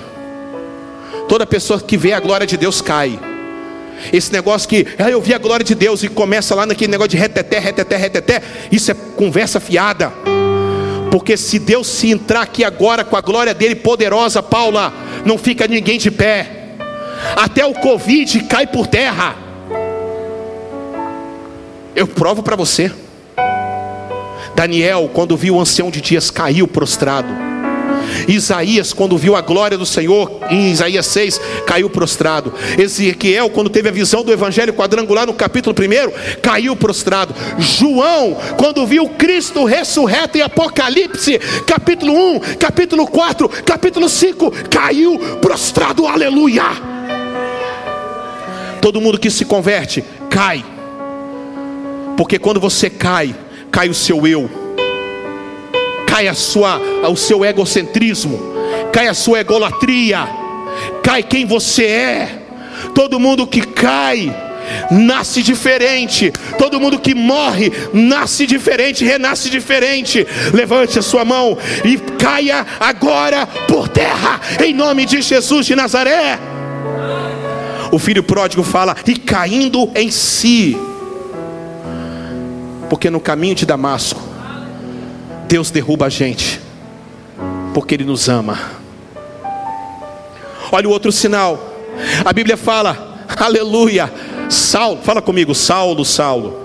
Toda pessoa que vê a glória de Deus cai. Esse negócio que, ah, eu vi a glória de Deus e começa lá naquele negócio de reteté, reteté, reteté, isso é conversa fiada. Porque se Deus se entrar aqui agora com a glória dele poderosa, Paula, não fica ninguém de pé. Até o Covid cai por terra. Eu provo para você. Daniel, quando viu o ancião de dias, caiu prostrado. Isaías, quando viu a glória do Senhor, em Isaías 6, caiu prostrado. Ezequiel, quando teve a visão do evangelho quadrangular no capítulo 1, caiu prostrado. João, quando viu Cristo ressurreto em Apocalipse, capítulo 1, capítulo 4, capítulo 5, caiu prostrado. Aleluia! Todo mundo que se converte, cai. Porque quando você cai, cai o seu eu, cai a sua, o seu egocentrismo, cai a sua egolatria, cai quem você é. Todo mundo que cai, nasce diferente. Todo mundo que morre nasce diferente, renasce diferente. Levante a sua mão e caia agora por terra, em nome de Jesus de Nazaré. O filho pródigo fala, e caindo em si. Porque no caminho de Damasco, Deus derruba a gente, porque Ele nos ama. Olha o outro sinal. A Bíblia fala, aleluia. Saulo, fala comigo, Saulo, Saulo.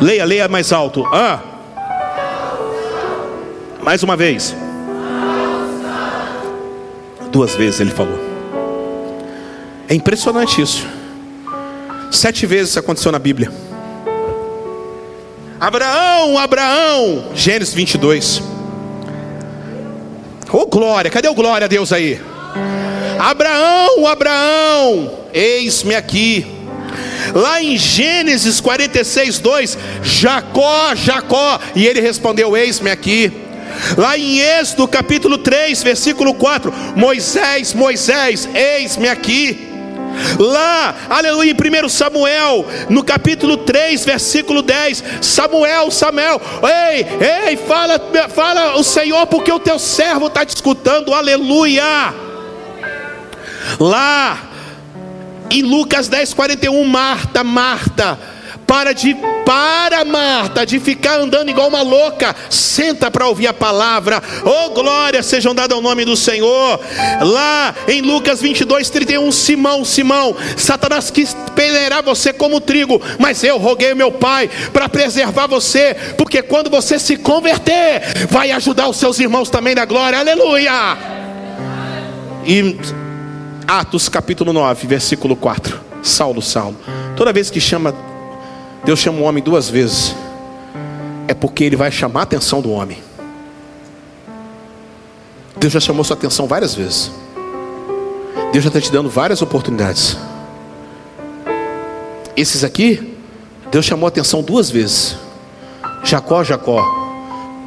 Leia, leia mais alto. Ah. Mais uma vez. Duas vezes ele falou. É impressionante isso. Sete vezes isso aconteceu na Bíblia. Abraão, Abraão, Gênesis 22. Oh glória, cadê o glória a Deus aí? Abraão, Abraão, eis-me aqui. Lá em Gênesis 46, 2, Jacó, Jacó, e ele respondeu: Eis-me aqui. Lá em Êxodo capítulo 3, versículo 4, Moisés, Moisés, eis-me aqui. Lá, aleluia, em 1 Samuel, no capítulo 3, versículo 10, Samuel, Samuel, ei, ei, fala, fala o Senhor, porque o teu servo está te escutando, aleluia. Lá, em Lucas 10, 41, Marta, Marta, para de para Marta de ficar andando igual uma louca, senta para ouvir a palavra. Oh glória sejam dadas ao nome do Senhor. Lá em Lucas 22, 31, Simão, Simão, Satanás quis peneirar você como trigo, mas eu roguei meu Pai para preservar você, porque quando você se converter, vai ajudar os seus irmãos também na glória. Aleluia. E Atos capítulo 9, versículo 4. Saulo, Saulo. Toda vez que chama Deus chama o homem duas vezes, é porque Ele vai chamar a atenção do homem. Deus já chamou sua atenção várias vezes. Deus já está te dando várias oportunidades. Esses aqui, Deus chamou a atenção duas vezes. Jacó, Jacó,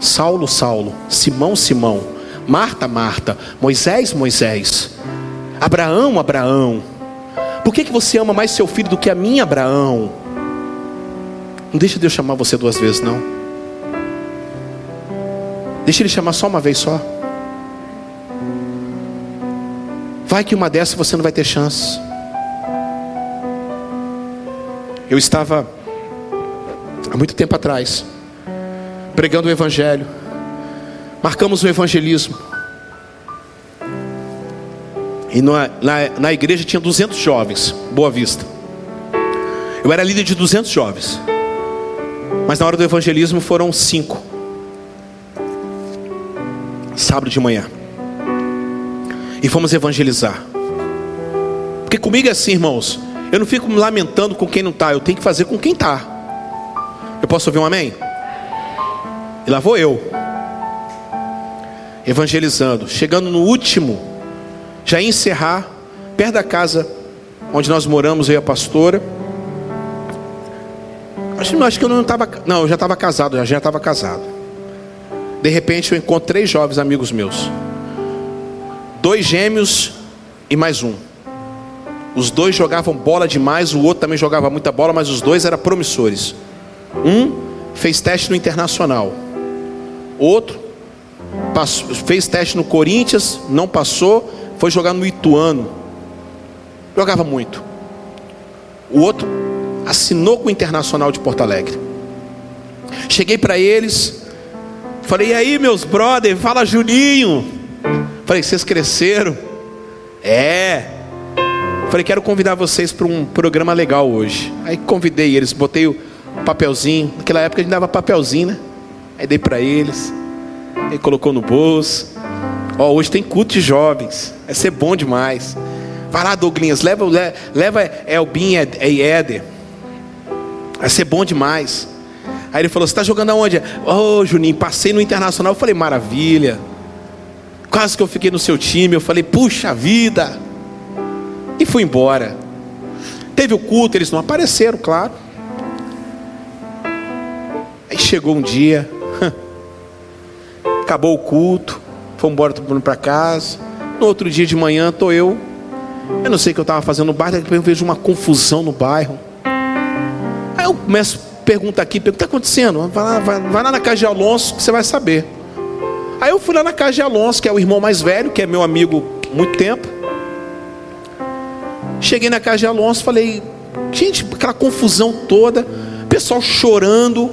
Saulo, Saulo, Simão, Simão, Marta, Marta, Moisés, Moisés, Abraão, Abraão. Por que, que você ama mais seu filho do que a mim, Abraão? Não deixa Deus chamar você duas vezes, não. Deixa Ele chamar só uma vez só. Vai que uma dessas você não vai ter chance. Eu estava há muito tempo atrás pregando o Evangelho. Marcamos o evangelismo. E na, na, na igreja tinha 200 jovens, Boa Vista. Eu era líder de 200 jovens. Mas na hora do evangelismo foram cinco. Sábado de manhã. E fomos evangelizar. Porque comigo é assim, irmãos. Eu não fico me lamentando com quem não está, eu tenho que fazer com quem está. Eu posso ouvir um amém? E lá vou eu. Evangelizando. Chegando no último, já encerrar, perto da casa onde nós moramos, eu e a pastora. Acho, acho que eu não estava. Não, eu já estava casado, já estava casado. De repente eu encontro três jovens amigos meus. Dois gêmeos e mais um. Os dois jogavam bola demais, o outro também jogava muita bola, mas os dois eram promissores. Um fez teste no Internacional. Outro passou, fez teste no Corinthians, não passou, foi jogar no Ituano. Jogava muito. O outro assinou com o Internacional de Porto Alegre. Cheguei para eles, falei: "E aí, meus brother, fala Juninho". Falei: "Vocês cresceram?" É. Falei: "Quero convidar vocês para um programa legal hoje". Aí convidei eles, botei o papelzinho. Naquela época a gente dava papelzinho, né? Aí dei para eles. Ele colocou no bolso. Ó, hoje tem culto de jovens. Vai ser bom demais. Vai lá, Douglinhas, leva, leva Elbin e Éder. Vai ser bom demais. Aí ele falou: Você está jogando aonde? Ô oh, Juninho, passei no Internacional. Eu falei: Maravilha. Quase que eu fiquei no seu time. Eu falei: Puxa vida. E fui embora. Teve o culto, eles não apareceram, claro. Aí chegou um dia, acabou o culto, fomos embora todo mundo para casa. No outro dia de manhã, estou eu. Eu não sei o que eu estava fazendo no bairro, depois eu vejo uma confusão no bairro. Eu começo perguntar aqui, o que está acontecendo? Vai lá, vai, vai lá na casa de Alonso que você vai saber. Aí eu fui lá na casa de Alonso, que é o irmão mais velho, que é meu amigo há muito tempo. Cheguei na casa de Alonso, falei, gente, aquela confusão toda, pessoal chorando.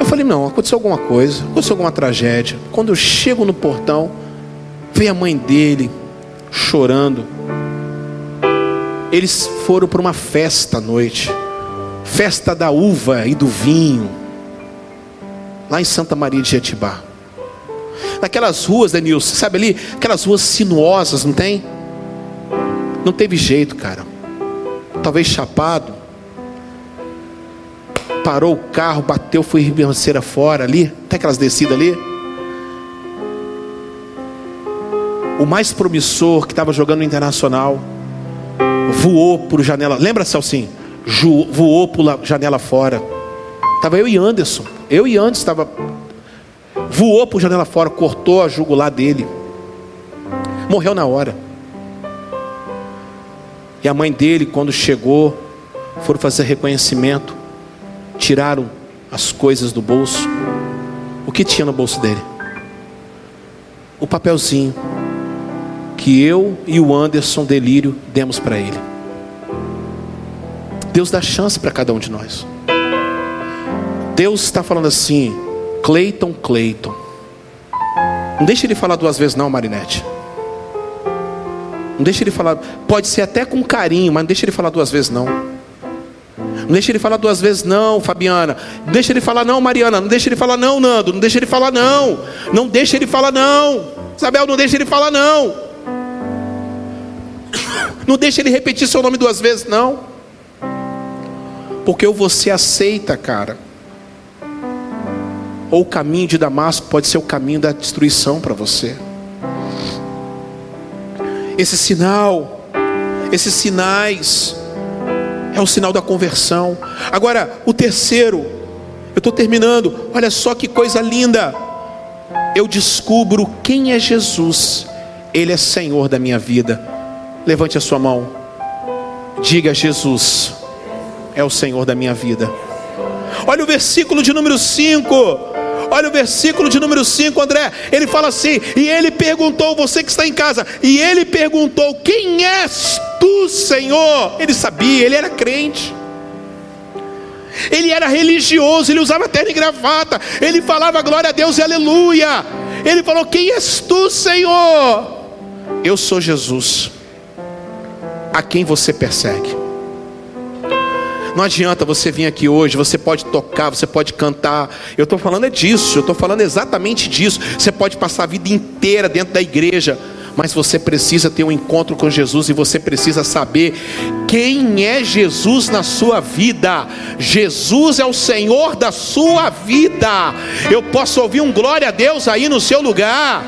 Eu falei, não, aconteceu alguma coisa, aconteceu alguma tragédia. Quando eu chego no portão, vem a mãe dele chorando eles foram para uma festa à noite festa da uva e do vinho, lá em Santa Maria de Jetibá. Naquelas ruas, Denilson, sabe ali, aquelas ruas sinuosas, não tem? Não teve jeito, cara. Talvez chapado. Parou o carro, bateu, foi ribanceira fora ali. Tem aquelas descidas ali. O mais promissor que estava jogando no internacional voou por janela. Lembra, Celcinho? Voou por janela fora. Tava eu e Anderson. Eu e Anderson estava. Voou por janela fora, cortou a jugular dele. Morreu na hora. E a mãe dele, quando chegou, foram fazer reconhecimento, tiraram as coisas do bolso. O que tinha no bolso dele? O papelzinho que eu e o Anderson Delírio demos para ele. Deus dá chance para cada um de nós. Deus está falando assim, Cleiton, Cleiton. Não deixe ele falar duas vezes, não, Marinette. Não deixe ele falar, pode ser até com carinho, mas não deixe ele falar duas vezes, não. Não deixe ele falar duas vezes, não, Fabiana. Não deixe ele falar, não, Mariana. Não deixe ele falar, não, Nando. Não deixe ele falar, não. Não deixe ele falar, não. Isabel, não deixe ele falar, não. Não deixe ele repetir seu nome duas vezes, não. Porque ou você aceita, cara, ou o caminho de Damasco pode ser o caminho da destruição para você. Esse sinal, esses sinais, é o sinal da conversão. Agora, o terceiro, eu estou terminando, olha só que coisa linda. Eu descubro quem é Jesus, Ele é Senhor da minha vida. Levante a sua mão, diga: Jesus é o Senhor da minha vida. Olha o versículo de número 5. Olha o versículo de número 5, André. Ele fala assim: E ele perguntou, você que está em casa, e ele perguntou: Quem és tu, Senhor? Ele sabia, ele era crente. Ele era religioso, ele usava terno e gravata, ele falava glória a Deus e aleluia. Ele falou: Quem és tu, Senhor? Eu sou Jesus, a quem você persegue. Não adianta você vir aqui hoje, você pode tocar, você pode cantar. Eu estou falando é disso, eu estou falando exatamente disso. Você pode passar a vida inteira dentro da igreja, mas você precisa ter um encontro com Jesus e você precisa saber quem é Jesus na sua vida. Jesus é o Senhor da sua vida. Eu posso ouvir um glória a Deus aí no seu lugar.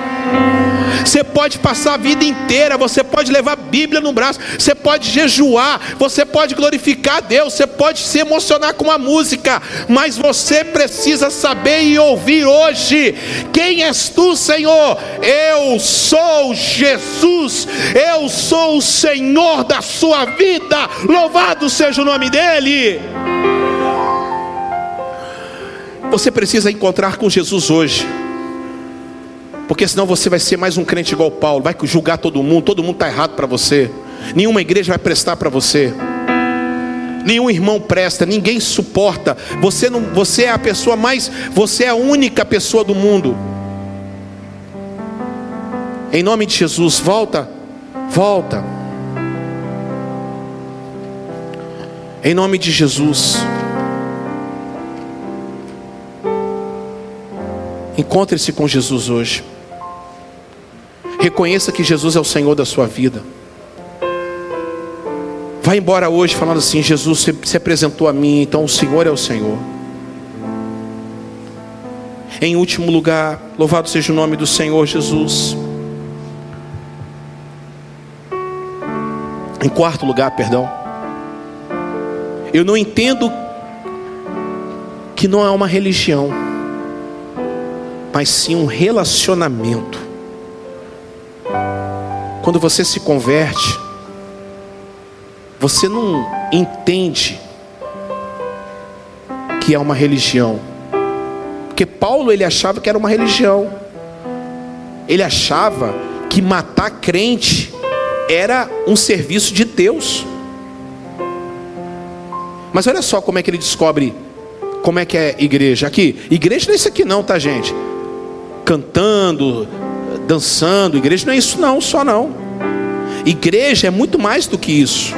Você pode passar a vida inteira, você pode levar a Bíblia no braço, você pode jejuar, você pode glorificar a Deus, você pode se emocionar com a música, mas você precisa saber e ouvir hoje: quem és tu, Senhor? Eu sou Jesus, eu sou o Senhor da sua vida, louvado seja o nome dEle. Você precisa encontrar com Jesus hoje. Porque senão você vai ser mais um crente igual Paulo, vai julgar todo mundo, todo mundo está errado para você. Nenhuma igreja vai prestar para você. Nenhum irmão presta, ninguém suporta. Você não, você é a pessoa mais, você é a única pessoa do mundo. Em nome de Jesus, volta, volta. Em nome de Jesus. Encontre-se com Jesus hoje. Reconheça que Jesus é o Senhor da sua vida. Vai embora hoje falando assim: Jesus se apresentou a mim, então o Senhor é o Senhor. Em último lugar, louvado seja o nome do Senhor Jesus. Em quarto lugar, perdão. Eu não entendo que não é uma religião, mas sim um relacionamento. Quando você se converte, você não entende que é uma religião. Porque Paulo ele achava que era uma religião. Ele achava que matar crente era um serviço de Deus. Mas olha só como é que ele descobre como é que é igreja. Aqui, igreja não é isso aqui não, tá gente? Cantando, dançando. Igreja não é isso não, só não. Igreja é muito mais do que isso.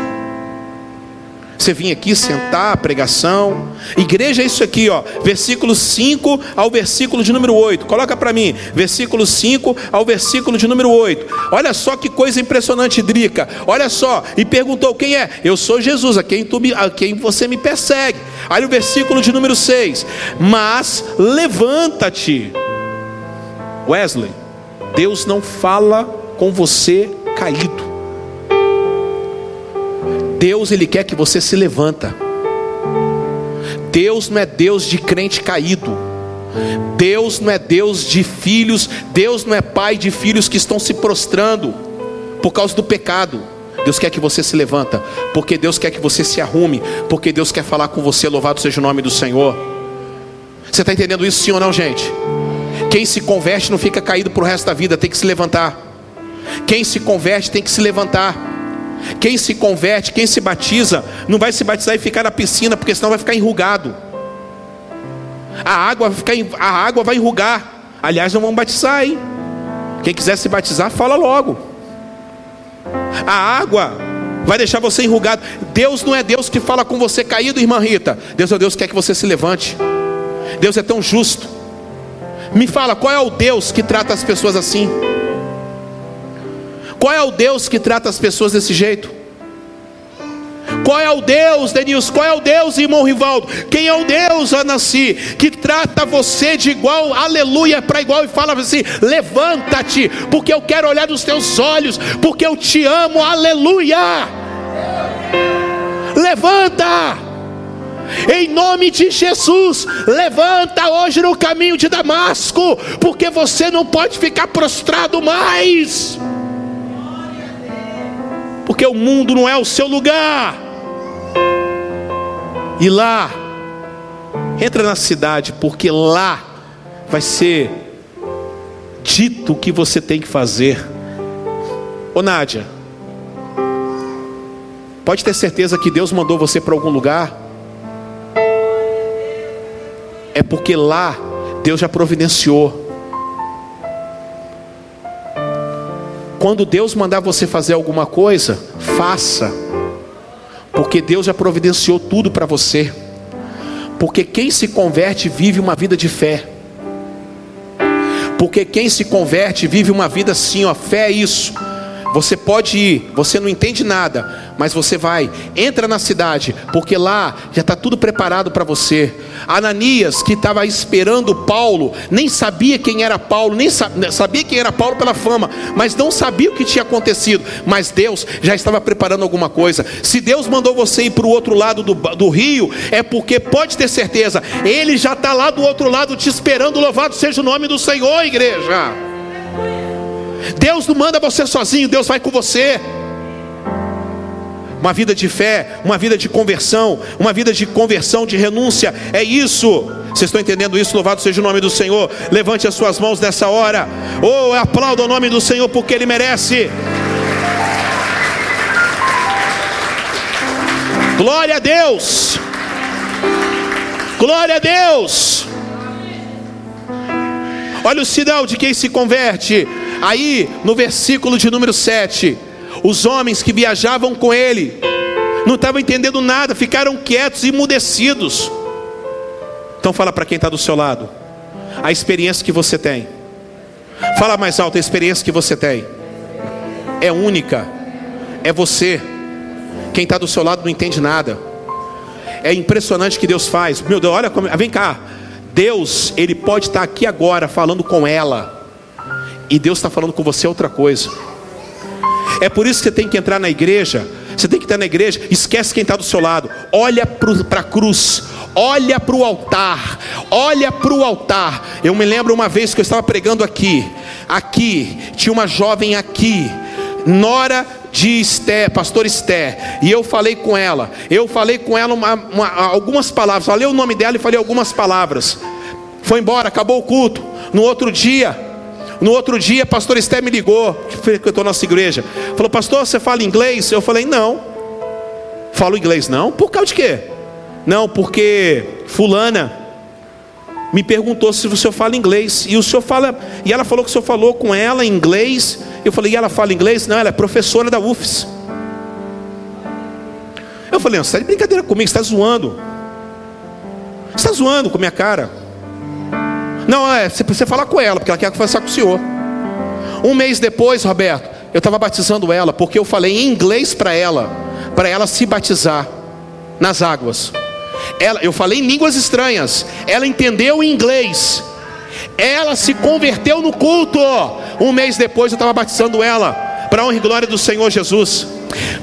Você vinha aqui sentar, pregação. Igreja é isso aqui, ó. Versículo 5 ao versículo de número 8. Coloca para mim. Versículo 5 ao versículo de número 8. Olha só que coisa impressionante, Drica. Olha só. E perguntou: quem é? Eu sou Jesus, a quem, tu me, a quem você me persegue. Olha o versículo de número 6. Mas levanta-te. Wesley. Deus não fala com você caído. Deus ele quer que você se levanta. Deus não é Deus de crente caído. Deus não é Deus de filhos, Deus não é pai de filhos que estão se prostrando por causa do pecado. Deus quer que você se levanta, porque Deus quer que você se arrume, porque Deus quer falar com você. Louvado seja o nome do Senhor. Você está entendendo isso, sim ou não, gente? Quem se converte não fica caído para o resto da vida, tem que se levantar. Quem se converte tem que se levantar. Quem se converte, quem se batiza, não vai se batizar e ficar na piscina, porque senão vai ficar enrugado. A água vai, ficar, a água vai enrugar. Aliás, não vão batizar, hein? Quem quiser se batizar, fala logo. A água vai deixar você enrugado. Deus não é Deus que fala com você caído, irmã Rita. Deus é Deus que quer que você se levante. Deus é tão justo. Me fala, qual é o Deus que trata as pessoas assim? Qual é o Deus que trata as pessoas desse jeito? Qual é o Deus, Denilson? Qual é o Deus, irmão Rivaldo? Quem é o Deus, Anassi, que trata você de igual, aleluia, para igual e fala assim: levanta-te, porque eu quero olhar nos teus olhos, porque eu te amo, aleluia. Levanta, em nome de Jesus, levanta hoje no caminho de Damasco, porque você não pode ficar prostrado mais porque o mundo não é o seu lugar. E lá, entra na cidade, porque lá vai ser dito o que você tem que fazer. Ô Nádia, pode ter certeza que Deus mandou você para algum lugar. É porque lá Deus já providenciou. Quando Deus mandar você fazer alguma coisa, faça, porque Deus já providenciou tudo para você. Porque quem se converte vive uma vida de fé. Porque quem se converte vive uma vida assim, ó, fé é isso. Você pode ir, você não entende nada, mas você vai, entra na cidade, porque lá já está tudo preparado para você. Ananias, que estava esperando Paulo, nem sabia quem era Paulo, nem sabia quem era Paulo pela fama, mas não sabia o que tinha acontecido. Mas Deus já estava preparando alguma coisa. Se Deus mandou você ir para o outro lado do, do rio, é porque pode ter certeza, Ele já está lá do outro lado te esperando. Louvado seja o nome do Senhor, igreja. Deus não manda você sozinho, Deus vai com você. Uma vida de fé, uma vida de conversão, uma vida de conversão, de renúncia, é isso. Vocês estão entendendo isso? Louvado seja o nome do Senhor. Levante as suas mãos nessa hora. Oh, aplauda o nome do Senhor porque Ele merece. Glória a Deus. Glória a Deus. Olha o sinal de quem se converte. Aí, no versículo de número 7, os homens que viajavam com ele não estavam entendendo nada, ficaram quietos, emudecidos. Então fala para quem está do seu lado, a experiência que você tem. Fala mais alto, a experiência que você tem é única, é você. Quem está do seu lado não entende nada. É impressionante o que Deus faz. Meu Deus, olha como. Vem cá. Deus, Ele pode estar aqui agora falando com ela e Deus está falando com você outra coisa. É por isso que você tem que entrar na igreja. Você tem que estar na igreja, esquece quem está do seu lado. Olha para a cruz, olha para o altar, olha para o altar. Eu me lembro uma vez que eu estava pregando aqui. Aqui, tinha uma jovem aqui, Nora de Esté, pastor Esté, e eu falei com ela. Eu falei com ela uma, uma, algumas palavras, falei o nome dela e falei algumas palavras. Foi embora, acabou o culto. No outro dia, no outro dia, pastor Esté me ligou, que frequentou nossa igreja. Falou, pastor, você fala inglês? Eu falei, não. Falo inglês, não? Por causa de quê? Não, porque fulana me perguntou se o senhor fala inglês. E o senhor fala. E ela falou que o senhor falou com ela em inglês. Eu falei, e ela fala inglês? Não, ela é professora da UFS. Eu falei, você está de brincadeira comigo, você está zoando. Você está zoando com a minha cara. Não, é, você precisa falar com ela, porque ela quer conversar com o senhor. Um mês depois, Roberto, eu estava batizando ela, porque eu falei em inglês para ela, para ela se batizar nas águas. Ela, eu falei em línguas estranhas, ela entendeu em inglês. Ela se converteu no culto. Um mês depois eu estava batizando ela, para honra e glória do Senhor Jesus.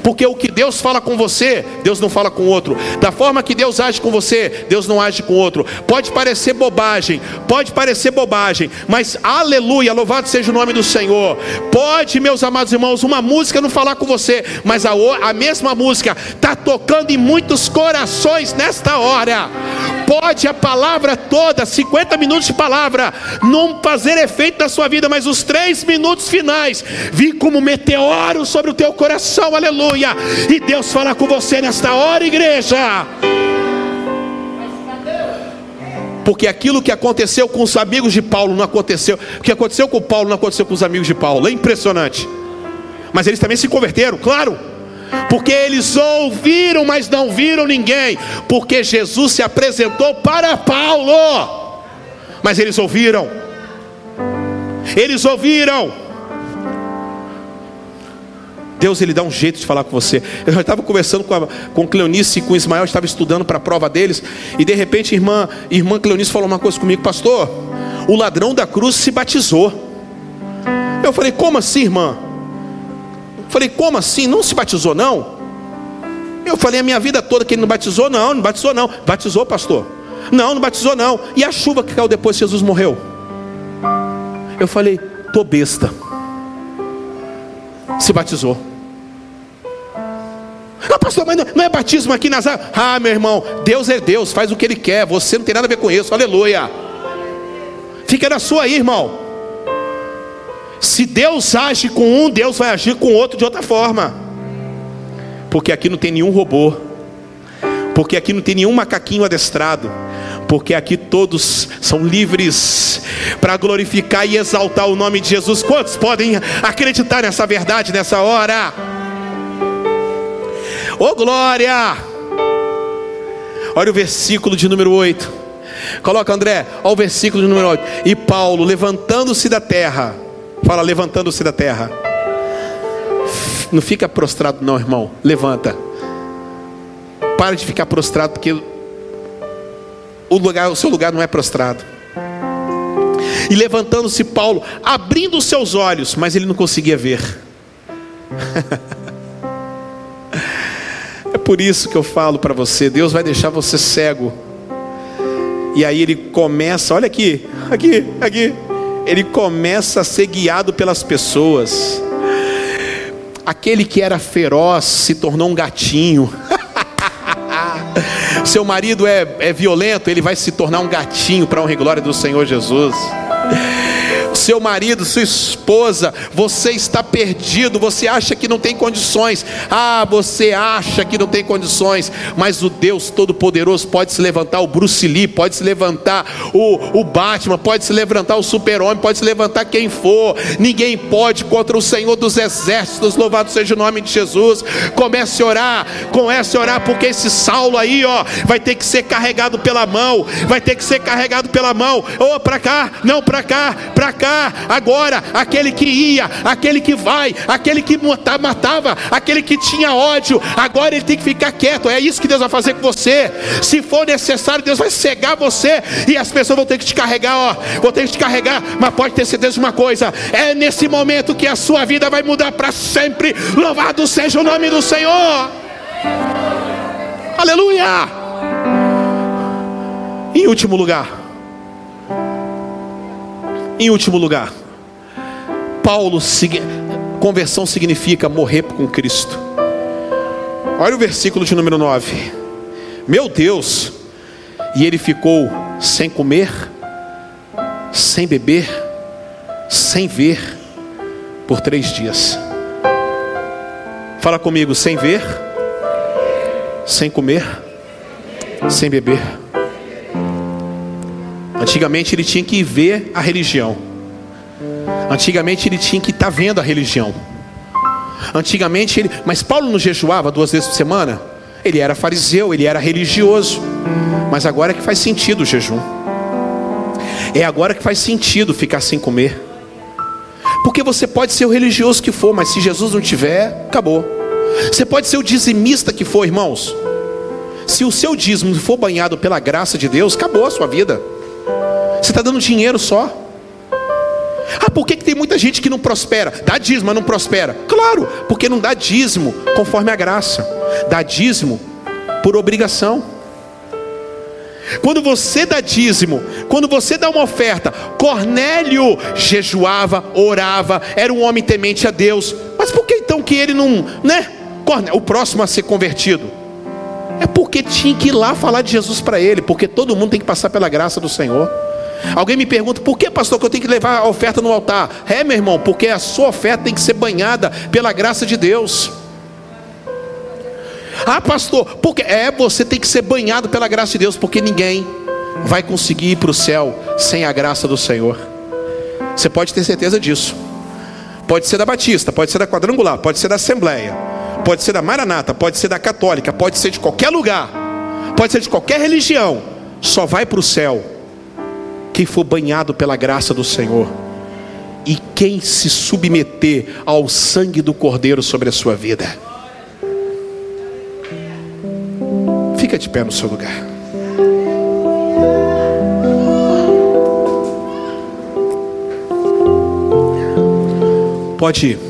Porque o que Deus fala com você, Deus não fala com outro. Da forma que Deus age com você, Deus não age com outro. Pode parecer bobagem, pode parecer bobagem, mas aleluia, louvado seja o nome do Senhor. Pode, meus amados irmãos, uma música não falar com você, mas a, a mesma música está tocando em muitos corações nesta hora. Pode a palavra toda, 50 minutos de palavra, não fazer efeito na sua vida, mas os três minutos finais vir como meteoro sobre o teu coração aleluia. E Deus fala com você nesta hora, igreja. Porque aquilo que aconteceu com os amigos de Paulo não aconteceu. O que aconteceu com Paulo não aconteceu com os amigos de Paulo. É impressionante. Mas eles também se converteram, claro. Porque eles ouviram, mas não viram ninguém. Porque Jesus se apresentou para Paulo. Mas eles ouviram. Eles ouviram. Deus ele dá um jeito de falar com você. Eu já estava conversando com, a, com Cleonice e com Ismael, estava estudando para a prova deles, e de repente irmã, irmã Cleonice falou uma coisa comigo, pastor, o ladrão da cruz se batizou. Eu falei, como assim, irmã? Eu falei, como assim? Não se batizou, não? Eu falei a minha vida toda que ele não batizou, não, não batizou, não. Batizou, pastor? Não, não batizou, não. E a chuva que caiu depois que Jesus morreu? Eu falei, tô besta. Se batizou. Ah, pastor, mas não é batismo aqui nas águas? Ah, meu irmão, Deus é Deus, faz o que Ele quer, você não tem nada a ver com isso, aleluia. Fica na sua aí, irmão. Se Deus age com um, Deus vai agir com outro de outra forma. Porque aqui não tem nenhum robô. Porque aqui não tem nenhum macaquinho adestrado. Porque aqui todos são livres para glorificar e exaltar o nome de Jesus. Quantos podem acreditar nessa verdade nessa hora? Oh, glória! Olha o versículo de número 8. Coloca, André, olha o versículo de número 8. E Paulo, levantando-se da terra, fala, levantando-se da terra. Não fica prostrado, não, irmão. Levanta. Para de ficar prostrado, porque o, lugar, o seu lugar não é prostrado. E levantando-se Paulo, abrindo os seus olhos, mas ele não conseguia ver. por isso que eu falo para você: Deus vai deixar você cego. E aí ele começa, olha aqui, aqui, aqui. Ele começa a ser guiado pelas pessoas. Aquele que era feroz se tornou um gatinho. Seu marido é, é violento, ele vai se tornar um gatinho para honra e glória do Senhor Jesus seu marido, sua esposa, você está perdido, você acha que não tem condições. Ah, você acha que não tem condições, mas o Deus Todo-Poderoso pode se levantar, o Bruce Lee, pode se levantar o, o Batman, pode se levantar o Super-Homem, pode se levantar quem for. Ninguém pode contra o Senhor dos Exércitos, louvado seja o nome de Jesus. Comece a orar, comece a orar, porque esse Saulo aí, ó, vai ter que ser carregado pela mão, vai ter que ser carregado pela mão, ou oh, para cá, não para cá, para cá agora aquele que ia, aquele que vai, aquele que matava, aquele que tinha ódio, agora ele tem que ficar quieto. É isso que Deus vai fazer com você. Se for necessário, Deus vai cegar você e as pessoas vão ter que te carregar, ó, vão ter que te carregar, mas pode ter certeza de uma coisa: é nesse momento que a sua vida vai mudar para sempre. Louvado seja o nome do Senhor. Aleluia! Em último lugar, em último lugar, Paulo, conversão significa morrer com Cristo. Olha o versículo de número 9. Meu Deus, e ele ficou sem comer, sem beber, sem ver, por três dias. Fala comigo, sem ver, sem comer, sem beber. Antigamente ele tinha que ver a religião. Antigamente ele tinha que estar tá vendo a religião. Antigamente ele, mas Paulo não jejuava duas vezes por semana? Ele era fariseu, ele era religioso. Mas agora é que faz sentido o jejum. É agora que faz sentido ficar sem comer. Porque você pode ser o religioso que for, mas se Jesus não tiver, acabou. Você pode ser o dizimista que for, irmãos. Se o seu dízimo for banhado pela graça de Deus, acabou a sua vida. Você está dando dinheiro só. Ah, por que, que tem muita gente que não prospera? Dá dízimo, mas não prospera. Claro, porque não dá dízimo conforme a graça. Dá dízimo por obrigação. Quando você dá dízimo, quando você dá uma oferta, Cornélio jejuava, orava, era um homem temente a Deus. Mas por que então que ele não, né? O próximo a ser convertido? É porque tinha que ir lá falar de Jesus para ele, porque todo mundo tem que passar pela graça do Senhor. Alguém me pergunta, por que, pastor, que eu tenho que levar a oferta no altar? É, meu irmão, porque a sua oferta tem que ser banhada pela graça de Deus. Ah, pastor, porque é você tem que ser banhado pela graça de Deus, porque ninguém vai conseguir ir para o céu sem a graça do Senhor. Você pode ter certeza disso. Pode ser da Batista, pode ser da Quadrangular, pode ser da Assembleia, pode ser da Maranata, pode ser da Católica, pode ser de qualquer lugar, pode ser de qualquer religião. Só vai para o céu quem for banhado pela graça do Senhor e quem se submeter ao sangue do Cordeiro sobre a sua vida. Fica de pé no seu lugar. Pode